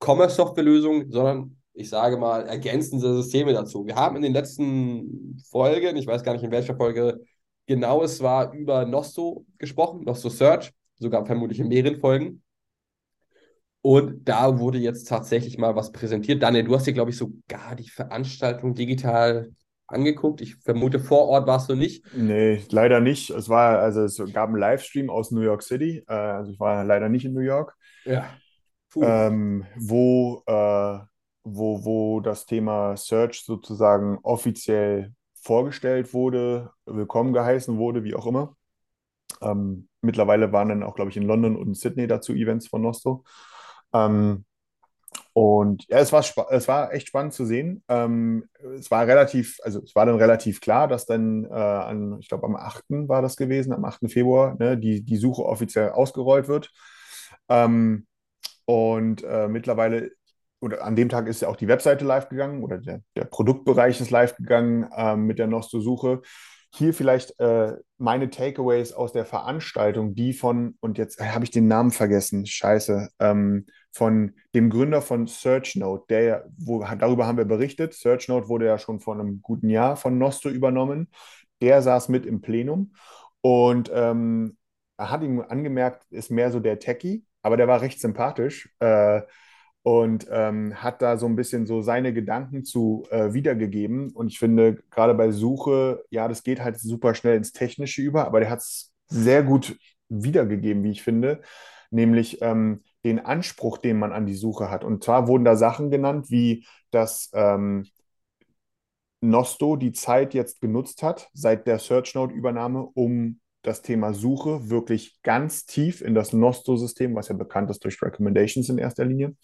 Commerce-Software-Lösungen, sondern ich sage mal ergänzende Systeme dazu. Wir haben in den letzten Folgen, ich weiß gar nicht in welcher Folge genau es war, über Nosto gesprochen, Nosto Search, sogar vermutlich in mehreren Folgen. Und da wurde jetzt tatsächlich mal was präsentiert. Daniel, du hast dir, glaube ich, sogar die Veranstaltung digital angeguckt. Ich vermute, vor Ort warst du nicht. Nee, leider nicht. Es war, also es gab einen Livestream aus New York City. Äh, also ich war leider nicht in New York, Ja. Ähm, wo, äh, wo, wo das Thema Search sozusagen offiziell vorgestellt wurde, willkommen geheißen wurde, wie auch immer. Ähm, mittlerweile waren dann auch, glaube ich, in London und Sydney dazu Events von Nosto. Ähm, und ja, es war, es war echt spannend zu sehen. Ähm, es war relativ, also es war dann relativ klar, dass dann äh, an, ich glaube, am 8. war das gewesen, am 8. Februar, ne, die, die Suche offiziell ausgerollt wird. Ähm, und äh, mittlerweile, oder an dem Tag ist ja auch die Webseite live gegangen oder der, der Produktbereich ist live gegangen ähm, mit der Nosto-Suche. Hier vielleicht äh, meine Takeaways aus der Veranstaltung, die von, und jetzt habe ich den Namen vergessen, scheiße, ähm, von dem Gründer von SearchNote, der, wo, darüber haben wir berichtet. SearchNote wurde ja schon vor einem guten Jahr von Nosto übernommen. Der saß mit im Plenum und ähm, hat ihm angemerkt, ist mehr so der Techie, aber der war recht sympathisch äh, und ähm, hat da so ein bisschen so seine Gedanken zu äh, wiedergegeben. Und ich finde, gerade bei Suche, ja, das geht halt super schnell ins Technische über, aber der hat es sehr gut wiedergegeben, wie ich finde, nämlich ähm, den Anspruch, den man an die Suche hat. Und zwar wurden da Sachen genannt, wie dass ähm, Nosto die Zeit jetzt genutzt hat, seit der SearchNote-Übernahme, um das Thema Suche wirklich ganz tief in das Nosto-System, was ja bekannt ist durch Recommendations in erster Linie,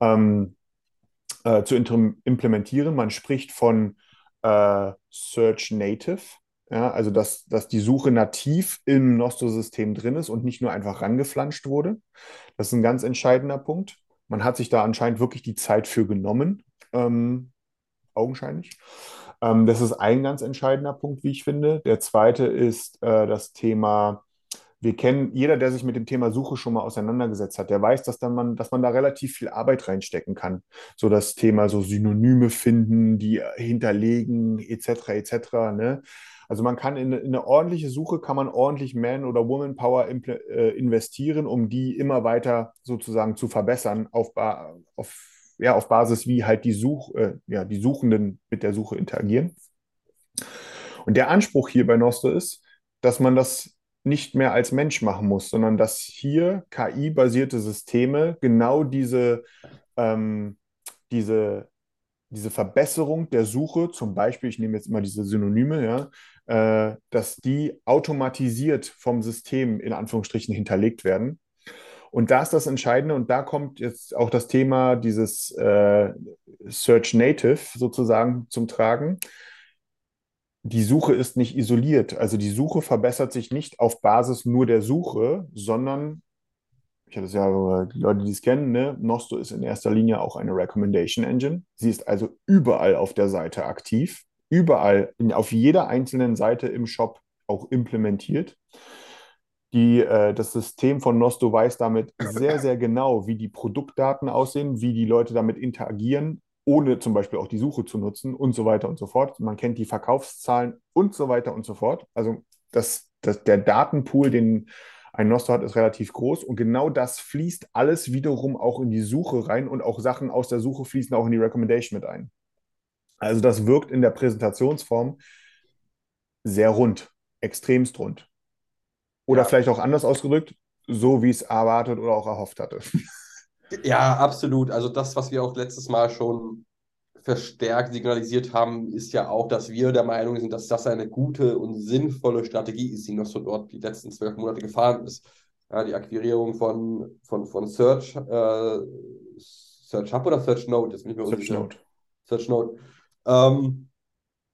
ähm, äh, zu implementieren. Man spricht von äh, Search Native, ja, also dass, dass die Suche nativ im Nosto-System drin ist und nicht nur einfach rangeflanscht wurde. Das ist ein ganz entscheidender Punkt. Man hat sich da anscheinend wirklich die Zeit für genommen, ähm, augenscheinlich. Ähm, das ist ein ganz entscheidender Punkt, wie ich finde. Der zweite ist äh, das Thema, wir kennen, jeder, der sich mit dem Thema Suche schon mal auseinandergesetzt hat, der weiß, dass, dann man, dass man da relativ viel Arbeit reinstecken kann. So das Thema so Synonyme finden, die hinterlegen, etc., etc., ne? Also man kann in, in eine ordentliche Suche, kann man ordentlich Man- oder Woman-Power äh, investieren, um die immer weiter sozusagen zu verbessern auf, auf, ja, auf Basis, wie halt die, Such, äh, ja, die Suchenden mit der Suche interagieren. Und der Anspruch hier bei Nosto ist, dass man das nicht mehr als Mensch machen muss, sondern dass hier KI-basierte Systeme genau diese, ähm, diese, diese Verbesserung der Suche, zum Beispiel, ich nehme jetzt immer diese Synonyme, ja, äh, dass die automatisiert vom System in Anführungsstrichen hinterlegt werden. Und da ist das Entscheidende und da kommt jetzt auch das Thema dieses äh, Search Native sozusagen zum Tragen. Die Suche ist nicht isoliert. Also die Suche verbessert sich nicht auf Basis nur der Suche, sondern ich hatte es ja, die Leute, die es kennen, ne? Nosto ist in erster Linie auch eine Recommendation Engine. Sie ist also überall auf der Seite aktiv, überall, auf jeder einzelnen Seite im Shop auch implementiert. Die, äh, das System von Nosto weiß damit sehr, sehr genau, wie die Produktdaten aussehen, wie die Leute damit interagieren, ohne zum Beispiel auch die Suche zu nutzen und so weiter und so fort. Man kennt die Verkaufszahlen und so weiter und so fort. Also das, das, der Datenpool, den ein Nosto hat, ist relativ groß und genau das fließt alles wiederum auch in die Suche rein und auch Sachen aus der Suche fließen auch in die Recommendation mit ein. Also das wirkt in der Präsentationsform sehr rund, extremst rund. Oder Ja. vielleicht auch anders ausgedrückt, so wie es erwartet oder auch erhofft hatte. Ja, absolut. Also das, was wir auch letztes Mal schon verstärkt signalisiert haben, ist ja auch, dass wir der Meinung sind, dass das eine gute und sinnvolle Strategie ist, die noch so dort die letzten zwölf Monate gefahren ist. Ja, die Akquirierung von, von, von Search, äh, Search Hub oder Search Note, ist nicht mehr Search unsicher. Note. Search Note. Ähm,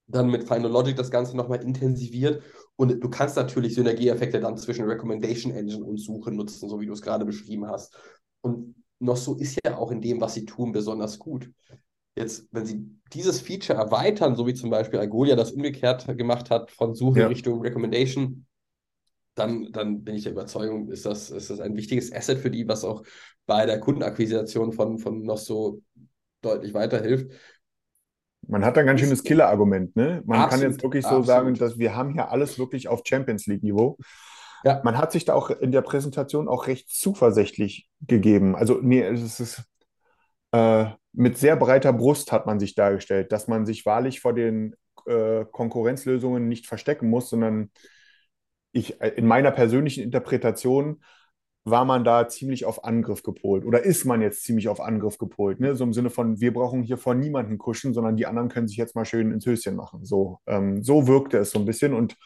dann mit Final Logic das Ganze nochmal intensiviert. Und du kannst natürlich Synergieeffekte dann zwischen Recommendation Engine und Suche nutzen, so wie du es gerade beschrieben hast. Und Nosso ist ja auch in dem, was sie tun, besonders gut. Jetzt, wenn sie dieses Feature erweitern, so wie zum Beispiel Algolia das umgekehrt gemacht hat, von Suche Ja. Richtung Recommendation, dann, dann bin ich der Überzeugung, ist das, ist das ein wichtiges Asset für die, was auch bei der Kundenakquisition von, von Nosso deutlich weiterhilft. Man hat da ein ganz schönes Killer-Argument, ne? Man kann Absolut, jetzt wirklich so absolut. sagen, dass wir haben hier alles wirklich auf Champions League-Niveau. Ja. Man hat sich da auch in der Präsentation auch recht zuversichtlich gegeben. Also, nee, es ist äh, mit sehr breiter Brust hat man sich dargestellt, dass man sich wahrlich vor den äh, Konkurrenzlösungen nicht verstecken muss, sondern ich, äh, in meiner persönlichen Interpretation war man da ziemlich auf Angriff gepolt oder ist man jetzt ziemlich auf Angriff gepolt, ne? So im Sinne von, wir brauchen hier vor niemanden kuschen, sondern die anderen können sich jetzt mal schön ins Höschen machen. So, ähm, so wirkte es so ein bisschen und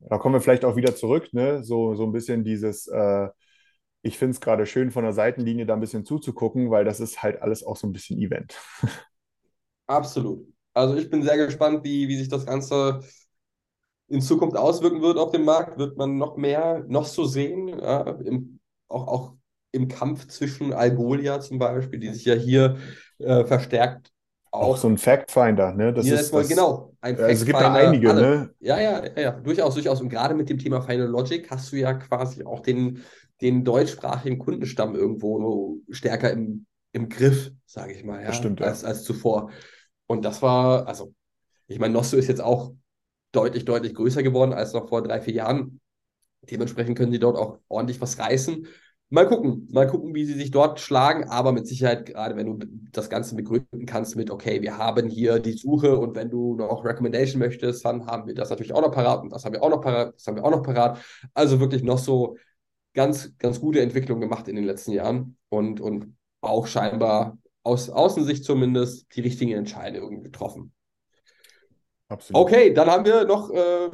da kommen wir vielleicht auch wieder zurück, ne? So, so ein bisschen dieses, äh, ich finde es gerade schön von der Seitenlinie da ein bisschen zuzugucken, weil das ist halt alles auch so ein bisschen Event. Absolut. Also ich bin sehr gespannt, wie, wie sich das Ganze in Zukunft auswirken wird auf den Markt. Wird man noch mehr, noch so sehen, ja, im, auch, auch im Kampf zwischen Algolia zum Beispiel, die sich ja hier äh, verstärkt Auch so ein Fact-Finder, ne? Das hier ist das, genau ein also es gibt da einige, alle. ne? Ja, ja, ja, ja, durchaus, durchaus. Und gerade mit dem Thema Final Logic hast du ja quasi auch den, den deutschsprachigen Kundenstamm irgendwo stärker im, im Griff, sage ich mal, ja, stimmt, ja. als, als zuvor. Und das war, also, ich meine, Nosto ist jetzt auch deutlich, deutlich größer geworden als noch vor drei, vier Jahren. Dementsprechend können sie dort auch ordentlich was reißen. Mal gucken, mal gucken, wie sie sich dort schlagen, aber mit Sicherheit, gerade wenn du das Ganze begründen kannst mit, okay, wir haben hier die Suche und wenn du noch Recommendation möchtest, dann haben wir das natürlich auch noch parat und das haben wir auch noch parat, das haben wir auch noch parat. Also wirklich noch so ganz, ganz gute Entwicklung gemacht in den letzten Jahren und, und auch scheinbar aus Außensicht zumindest die richtigen Entscheidungen getroffen. Absolut. Okay, dann haben wir noch äh,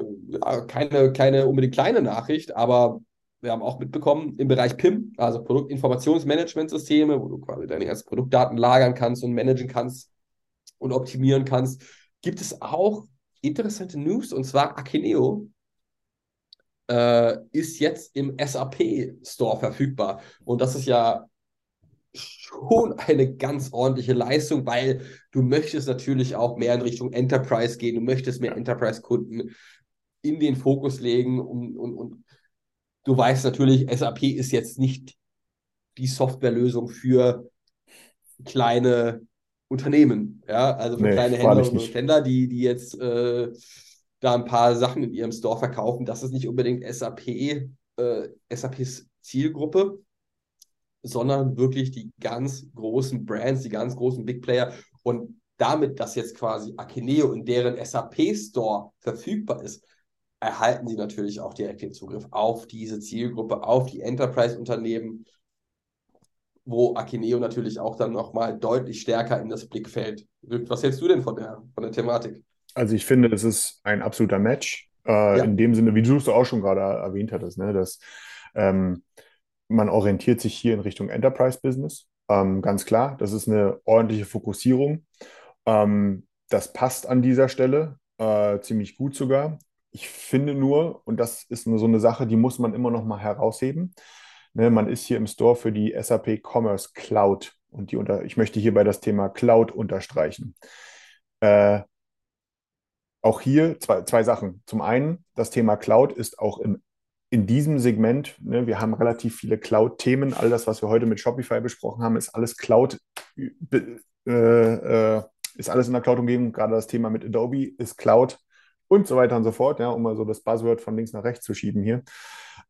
keine, keine unbedingt kleine Nachricht, aber wir haben auch mitbekommen, im Bereich PIM, also Produktinformationsmanagementsysteme, wo du quasi deine ganzen Produktdaten lagern kannst und managen kannst und optimieren kannst, gibt es auch interessante News und zwar Akineo äh, ist jetzt im SAP Store verfügbar. Und das ist ja schon eine ganz ordentliche Leistung, weil du möchtest natürlich auch mehr in Richtung Enterprise gehen, du möchtest mehr Enterprise-Kunden in den Fokus legen und, und, und du weißt natürlich, SAP ist jetzt nicht die Softwarelösung für kleine Unternehmen, ja, also für Nee, kleine Händler und. Händler, die, die jetzt äh, da ein paar Sachen in ihrem Store verkaufen. Das ist nicht unbedingt SAP, äh, SAPs Zielgruppe, sondern wirklich die ganz großen Brands, die ganz großen Big Player. Und damit, dass jetzt quasi Akeneo in deren SAP-Store verfügbar ist, erhalten sie natürlich auch direkt den Zugriff auf diese Zielgruppe, auf die Enterprise-Unternehmen, wo Akeneo natürlich auch dann nochmal deutlich stärker in das Blickfeld rückt. Was hältst du denn von der, von der Thematik? Also ich finde, es ist ein absoluter Match. Äh, Ja. In dem Sinne, wie du es auch schon gerade erwähnt hattest, ne, dass ähm, man orientiert sich hier in Richtung Enterprise-Business. Ähm, ganz klar, das ist eine ordentliche Fokussierung. Ähm, das passt an dieser Stelle äh, ziemlich gut sogar. Ich finde nur, und das ist nur so eine Sache, die muss man immer noch mal herausheben. Ne, man ist hier im Store für die SAP Commerce Cloud und die unter, ich möchte hierbei das Thema Cloud unterstreichen. Äh, auch hier zwei, zwei Sachen. Zum einen, das Thema Cloud ist auch im, in diesem Segment, ne, wir haben relativ viele Cloud-Themen. All das, was wir heute mit Shopify besprochen haben, ist alles Cloud, äh, äh, ist alles in der Cloud-Umgebung. Gerade das Thema mit Adobe ist Cloud und so weiter und so fort, ja, um mal so das Buzzword von links nach rechts zu schieben hier.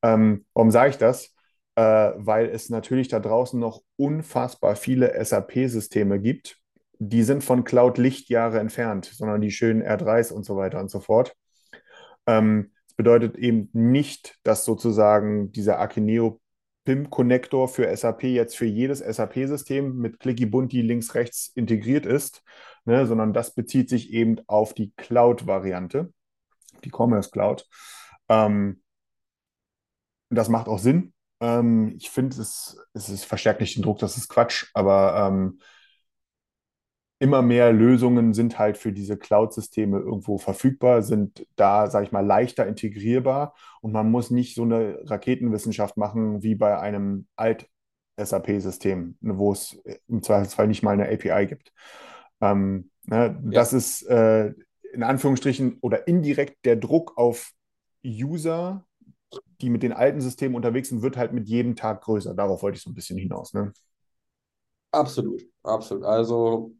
Ähm, warum sage ich das? Äh, weil es natürlich da draußen noch unfassbar viele SAP-Systeme gibt, die sind von Cloud Lichtjahre entfernt, sondern die schönen R3s und so weiter und so fort. Ähm, das bedeutet eben nicht, dass sozusagen dieser Akineo PIM-Connector für SAP jetzt für jedes SAP-System mit Clicky Bunti links, rechts integriert ist, ne, sondern das bezieht sich eben auf die Cloud-Variante, die Commerce Cloud. Ähm, das macht auch Sinn. Ähm, ich finde, es, es verstärkt nicht den Druck, das ist Quatsch, aber ähm, immer mehr Lösungen sind halt für diese Cloud-Systeme irgendwo verfügbar, sind da, sage ich mal, leichter integrierbar und man muss nicht so eine Raketenwissenschaft machen wie bei einem Alt-SAP-System, wo es im Zweifelsfall nicht mal eine API gibt. Ähm, ne, ja. Das ist äh, in Anführungsstrichen oder indirekt der Druck auf User, die mit den alten Systemen unterwegs sind, wird halt mit jedem Tag größer. Darauf wollte ich so ein bisschen hinaus. Ne? Absolut, absolut. Also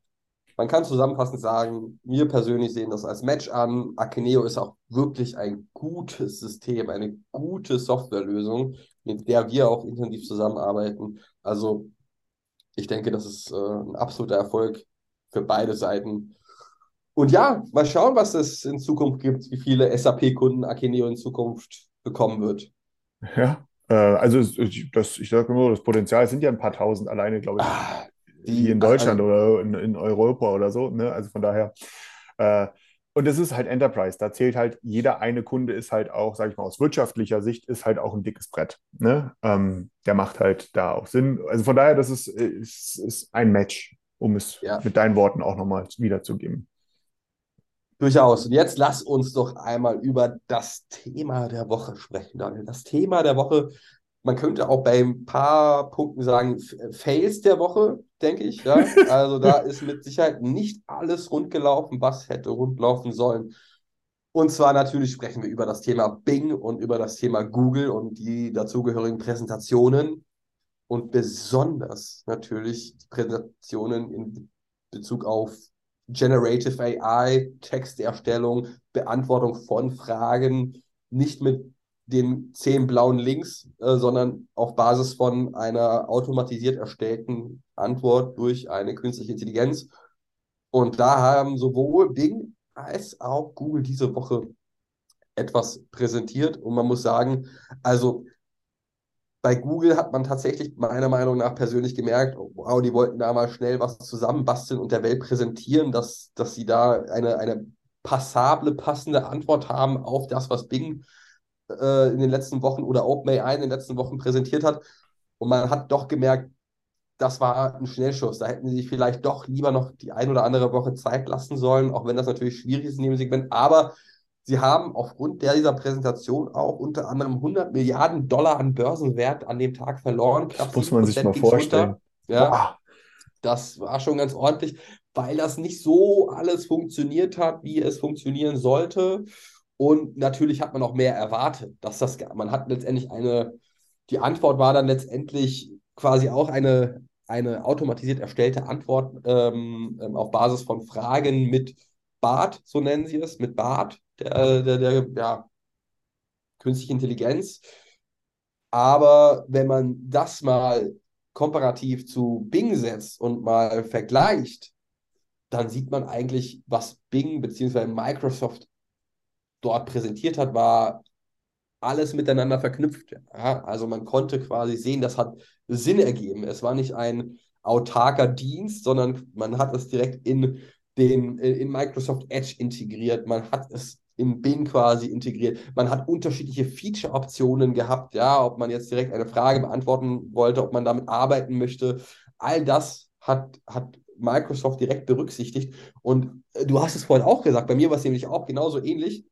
man kann zusammenfassend sagen, wir persönlich sehen das als Match an. Akeneo ist auch wirklich ein gutes System, eine gute Softwarelösung, mit der wir auch intensiv zusammenarbeiten. Also ich denke, das ist äh, ein absoluter Erfolg für beide Seiten. Und ja, mal schauen, was es in Zukunft gibt, wie viele SAP-Kunden Akeneo in Zukunft bekommen wird. Ja, äh, also das, ich sage nur, das Potenzial sind ja ein paar tausend alleine, glaube ich. Ah, die, in Deutschland also, oder in, in, Europa oder so. Ne? Also von daher. Äh, und es ist halt Enterprise. Da zählt halt, jeder eine Kunde ist halt auch, sage ich mal, aus wirtschaftlicher Sicht, ist halt auch ein dickes Brett. Ne? Ähm, der macht halt da auch Sinn. Also von daher, das ist, ist, ist ein Match, um es ja. mit deinen Worten auch nochmal wiederzugeben. Durchaus. Und jetzt lass uns doch einmal über das Thema der Woche sprechen, Daniel. Das Thema der Woche man könnte auch bei ein paar Punkten sagen, Fails der Woche, denke ich. Ja? Also da ist mit Sicherheit nicht alles rund gelaufen, was hätte rund laufen sollen. Und zwar natürlich sprechen wir über das Thema Bing und über das Thema Google und die dazugehörigen Präsentationen und besonders natürlich Präsentationen in Bezug auf Generative AI, Texterstellung, Beantwortung von Fragen, nicht mit den zehn blauen Links, äh, sondern auf Basis von einer automatisiert erstellten Antwort durch eine künstliche Intelligenz. Und da haben sowohl Bing als auch Google diese Woche etwas präsentiert. Und man muss sagen, also bei Google hat man tatsächlich meiner Meinung nach persönlich gemerkt, oh, wow, die wollten da mal schnell was zusammenbasteln und der Welt präsentieren, dass, dass sie da eine, eine passable, passende Antwort haben auf das, was Bing äh, in den letzten Wochen oder OpenAI in den letzten Wochen präsentiert hat. Und man hat doch gemerkt, das war ein Schnellschuss. Da hätten sie sich vielleicht doch lieber noch die ein oder andere Woche Zeit lassen sollen, auch wenn das natürlich schwierig ist in dem Segment. Aber sie haben aufgrund der, dieser Präsentation auch unter anderem 100 Milliarden Dollar an Börsenwert an dem Tag verloren. Das muss man sich mal vorstellen. Ja, das war schon ganz ordentlich, weil das nicht so alles funktioniert hat, wie es funktionieren sollte. Und natürlich hat man auch mehr erwartet, dass das, man hat letztendlich eine, die Antwort war dann letztendlich quasi auch eine, eine automatisiert erstellte Antwort ähm, ähm auf Basis von Fragen mit BART, so nennen sie es, mit BART, der, der, der ja, künstliche Intelligenz. Aber wenn man das mal komparativ zu Bing setzt und mal vergleicht, dann sieht man eigentlich, was Bing bzw. Microsoft dort präsentiert hat, war alles miteinander verknüpft. Ja? Also man konnte quasi sehen, das hat Sinn ergeben. Es war nicht ein autarker Dienst, sondern man hat es direkt in den in Microsoft Edge integriert. Man hat es in Bing quasi integriert. Man hat unterschiedliche Feature-Optionen gehabt, ja, ob man jetzt direkt eine Frage beantworten wollte, ob man damit arbeiten möchte. All das hat, hat Microsoft direkt berücksichtigt. Und äh, du hast es vorhin auch gesagt, bei mir war es nämlich auch genauso ähnlich.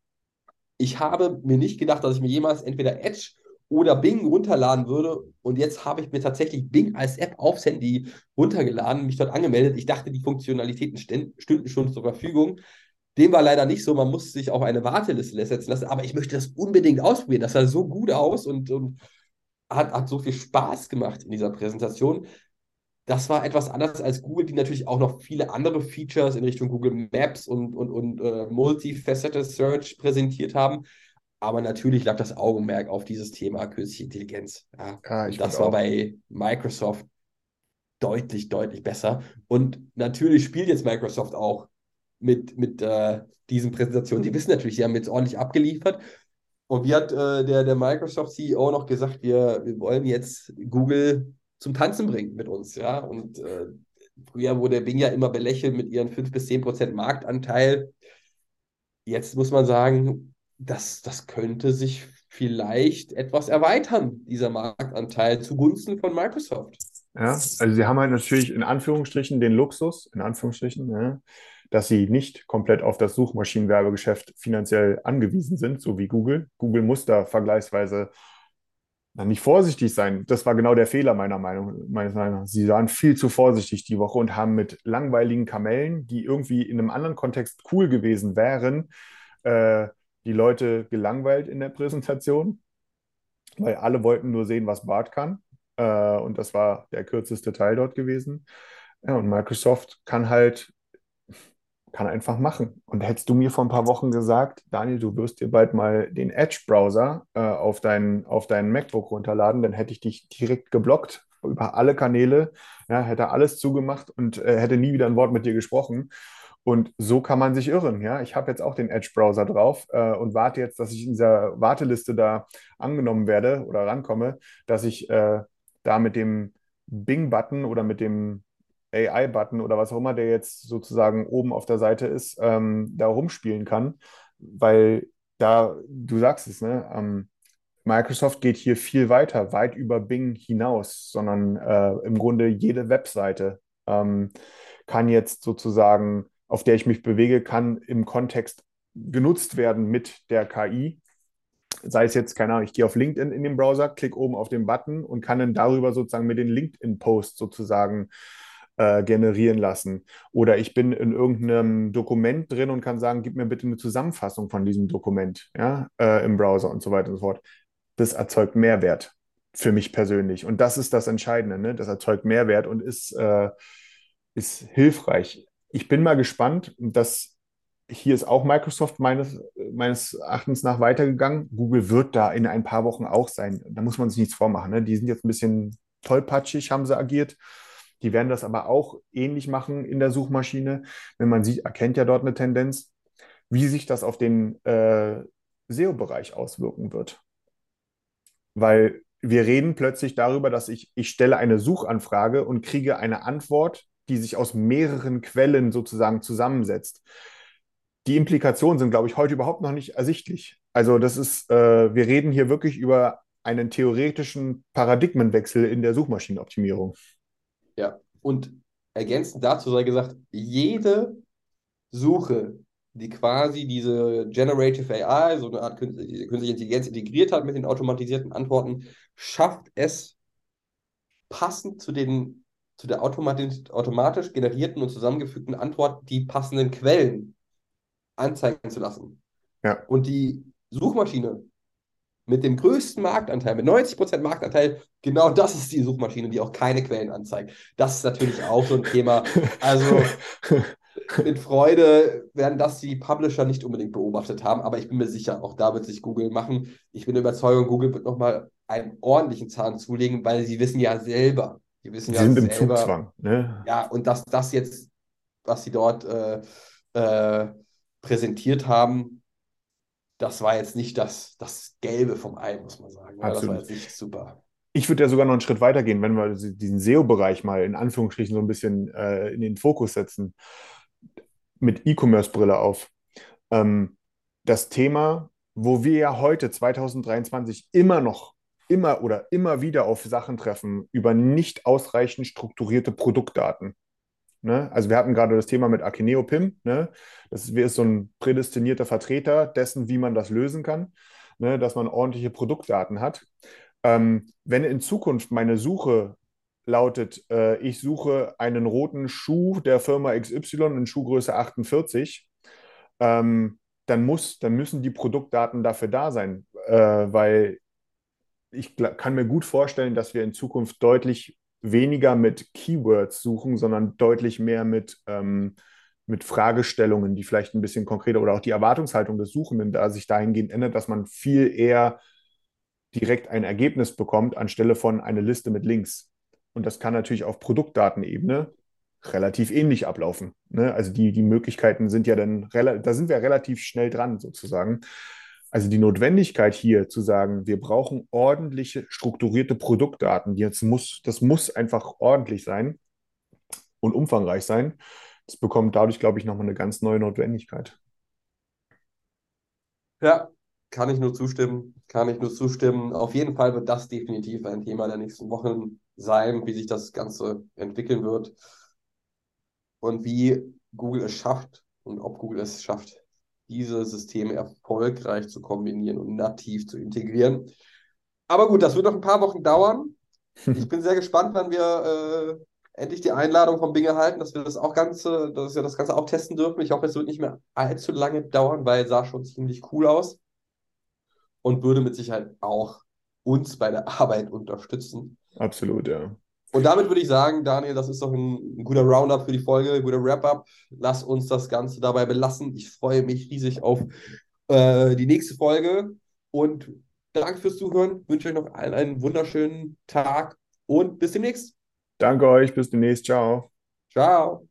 Ich habe mir nicht gedacht, dass ich mir jemals entweder Edge oder Bing runterladen würde. Und jetzt habe ich mir tatsächlich Bing als App aufs Handy runtergeladen, mich dort angemeldet. Ich dachte, die Funktionalitäten stünden schon zur Verfügung. Dem war leider nicht so. Man musste sich auf eine Warteliste setzen lassen. Aber ich möchte das unbedingt ausprobieren. Das sah so gut aus und, und hat, hat so viel Spaß gemacht in dieser Präsentation. Das war etwas anders als Google, die natürlich auch noch viele andere Features in Richtung Google Maps und, und, und äh, Multifaceted Search präsentiert haben. Aber natürlich lag das Augenmerk auf dieses Thema Künstliche Intelligenz. Ja, ja das war auch. bei Microsoft deutlich, deutlich besser. Und natürlich spielt jetzt Microsoft auch mit, mit äh, diesen Präsentationen. Die wissen natürlich, sie haben jetzt ordentlich abgeliefert. Und wie hat äh, der, der Microsoft-CEO noch gesagt, wir, wir wollen jetzt Google zum Tanzen bringen mit uns. Ja? Und äh, früher wurde Bing ja immer belächelt mit ihren 5 bis 10 Prozent Marktanteil. Jetzt muss man sagen, das, das könnte sich vielleicht etwas erweitern, dieser Marktanteil zugunsten von Microsoft. Ja, also sie haben halt natürlich in Anführungsstrichen den Luxus, in Anführungsstrichen, ja, dass sie nicht komplett auf das Suchmaschinenwerbegeschäft finanziell angewiesen sind, so wie Google. Google muss da vergleichsweise nicht vorsichtig sein. Das war genau der Fehler meiner Meinung meines. Sie waren viel zu vorsichtig die Woche und haben mit langweiligen Kamellen, die irgendwie in einem anderen Kontext cool gewesen wären, äh, die Leute gelangweilt in der Präsentation, weil alle wollten nur sehen, was Bart kann. Äh, und das war der kürzeste Teil dort gewesen. Ja, und Microsoft kann halt kann einfach machen. Und hättest du mir vor ein paar Wochen gesagt, Daniel, du wirst dir bald mal den Edge-Browser äh, auf, dein, auf deinen MacBook runterladen, dann hätte ich dich direkt geblockt über alle Kanäle, ja, hätte alles zugemacht und äh, hätte nie wieder ein Wort mit dir gesprochen. Und so kann man sich irren. Ja? Ich habe jetzt auch den Edge-Browser drauf äh, und warte jetzt, dass ich in dieser Warteliste da angenommen werde oder rankomme, dass ich äh, da mit dem Bing-Button oder mit dem AI-Button oder was auch immer, der jetzt sozusagen oben auf der Seite ist, ähm, da rumspielen kann, weil da, du sagst es, ne, ähm, Microsoft geht hier viel weiter, weit über Bing hinaus, sondern äh, im Grunde jede Webseite ähm, kann jetzt sozusagen, auf der ich mich bewege, kann im Kontext genutzt werden mit der KI. Sei es jetzt, keine Ahnung, ich gehe auf LinkedIn in den Browser, klicke oben auf den Button und kann dann darüber sozusagen mit den LinkedIn-Post sozusagen äh, generieren lassen. Oder ich bin in irgendeinem Dokument drin und kann sagen, gib mir bitte eine Zusammenfassung von diesem Dokument ja, äh, im Browser und so weiter und so fort. Das erzeugt Mehrwert für mich persönlich. Und das ist das Entscheidende. Ne? Das erzeugt Mehrwert und ist, äh, ist hilfreich. Ich bin mal gespannt, dass hier ist auch Microsoft meines, meines Erachtens nach weitergegangen. Google wird da in ein paar Wochen auch sein. Da muss man sich nichts vormachen. Ne? Die sind jetzt ein bisschen tollpatschig, haben sie agiert. Die werden das aber auch ähnlich machen in der Suchmaschine. Wenn man sieht, erkennt ja dort eine Tendenz, wie sich das auf den äh, SEO-Bereich auswirken wird. Weil wir reden plötzlich darüber, dass ich, ich stelle eine Suchanfrage und kriege eine Antwort, die sich aus mehreren Quellen sozusagen zusammensetzt. Die Implikationen sind, glaube ich, heute überhaupt noch nicht ersichtlich. Also das ist, äh, wir reden hier wirklich über einen theoretischen Paradigmenwechsel in der Suchmaschinenoptimierung. Ja, und ergänzend dazu sei gesagt, jede Suche, die quasi diese Generative AI, so eine Art künstliche Intelligenz integriert hat mit den automatisierten Antworten, schafft es passend zu den zu der automatisch, generierten und zusammengefügten Antwort die passenden Quellen anzeigen zu lassen. Ja. Und die Suchmaschine mit dem größten Marktanteil, mit 90% Marktanteil, genau das ist die Suchmaschine, die auch keine Quellen anzeigt. Das ist natürlich auch so ein Thema. Also mit Freude werden das die Publisher nicht unbedingt beobachtet haben, aber ich bin mir sicher, auch da wird sich Google machen. Ich bin überzeugt, Google wird nochmal einen ordentlichen Zahn zulegen, weil sie wissen ja selber, die wissen sie ja sind selber, im Zugzwang. Ne? Ja, und dass das jetzt, was sie dort äh, äh, präsentiert haben, das war jetzt nicht das, das Gelbe vom Ei, muss man sagen. Das war jetzt nicht super. Ich würde ja sogar noch einen Schritt weiter gehen, wenn wir diesen SEO-Bereich mal in Anführungsstrichen so ein bisschen äh, in den Fokus setzen, mit E-Commerce-Brille auf. Ähm, das Thema, wo wir ja heute 2023 immer noch, immer oder immer wieder auf Sachen treffen über nicht ausreichend strukturierte Produktdaten. Ne? Also wir hatten gerade das Thema mit Akineo PIM. Ne? Das ist so ein prädestinierter Vertreter dessen, wie man das lösen kann, ne? dass man ordentliche Produktdaten hat. Ähm, wenn in Zukunft meine Suche lautet, äh, ich suche einen roten Schuh der Firma XY in Schuhgröße 48, ähm, dann, muss, dann müssen die Produktdaten dafür da sein, äh, weil ich kann mir gut vorstellen, dass wir in Zukunft deutlich weniger mit Keywords suchen, sondern deutlich mehr mit, ähm, mit Fragestellungen, die vielleicht ein bisschen konkreter oder auch die Erwartungshaltung des Suchenden da sich dahingehend ändert, dass man viel eher direkt ein Ergebnis bekommt, anstelle von eine Liste mit Links. Und das kann natürlich auf Produktdatenebene relativ ähnlich ablaufen. Ne? Also die, die Möglichkeiten sind ja dann, da sind wir relativ schnell dran sozusagen. Also die Notwendigkeit hier zu sagen, wir brauchen ordentliche, strukturierte Produktdaten, jetzt muss, das muss einfach ordentlich sein und umfangreich sein. Das bekommt dadurch, glaube ich, nochmal eine ganz neue Notwendigkeit. Ja, kann ich nur zustimmen. Kann ich nur zustimmen. Auf jeden Fall wird das definitiv ein Thema der nächsten Wochen sein, wie sich das Ganze entwickeln wird und wie Google es schafft und ob Google es schafft, diese Systeme erfolgreich zu kombinieren und nativ zu integrieren. Aber gut, das wird noch ein paar Wochen dauern. Ich bin sehr gespannt, wann wir äh, endlich die Einladung vom Bing erhalten, dass wir das auch Ganze, dass wir das Ganze auch testen dürfen. Ich hoffe, es wird nicht mehr allzu lange dauern, weil es sah schon ziemlich cool aus und würde mit Sicherheit auch uns bei der Arbeit unterstützen. Absolut, ja. Und damit würde ich sagen, Daniel, das ist doch ein, ein guter Roundup für die Folge, ein guter Wrap-up. Lass uns das Ganze dabei belassen. Ich freue mich riesig auf äh, die nächste Folge und danke fürs Zuhören. Wünsche euch noch allen einen wunderschönen Tag und bis demnächst. Danke euch, bis demnächst. Ciao. Ciao.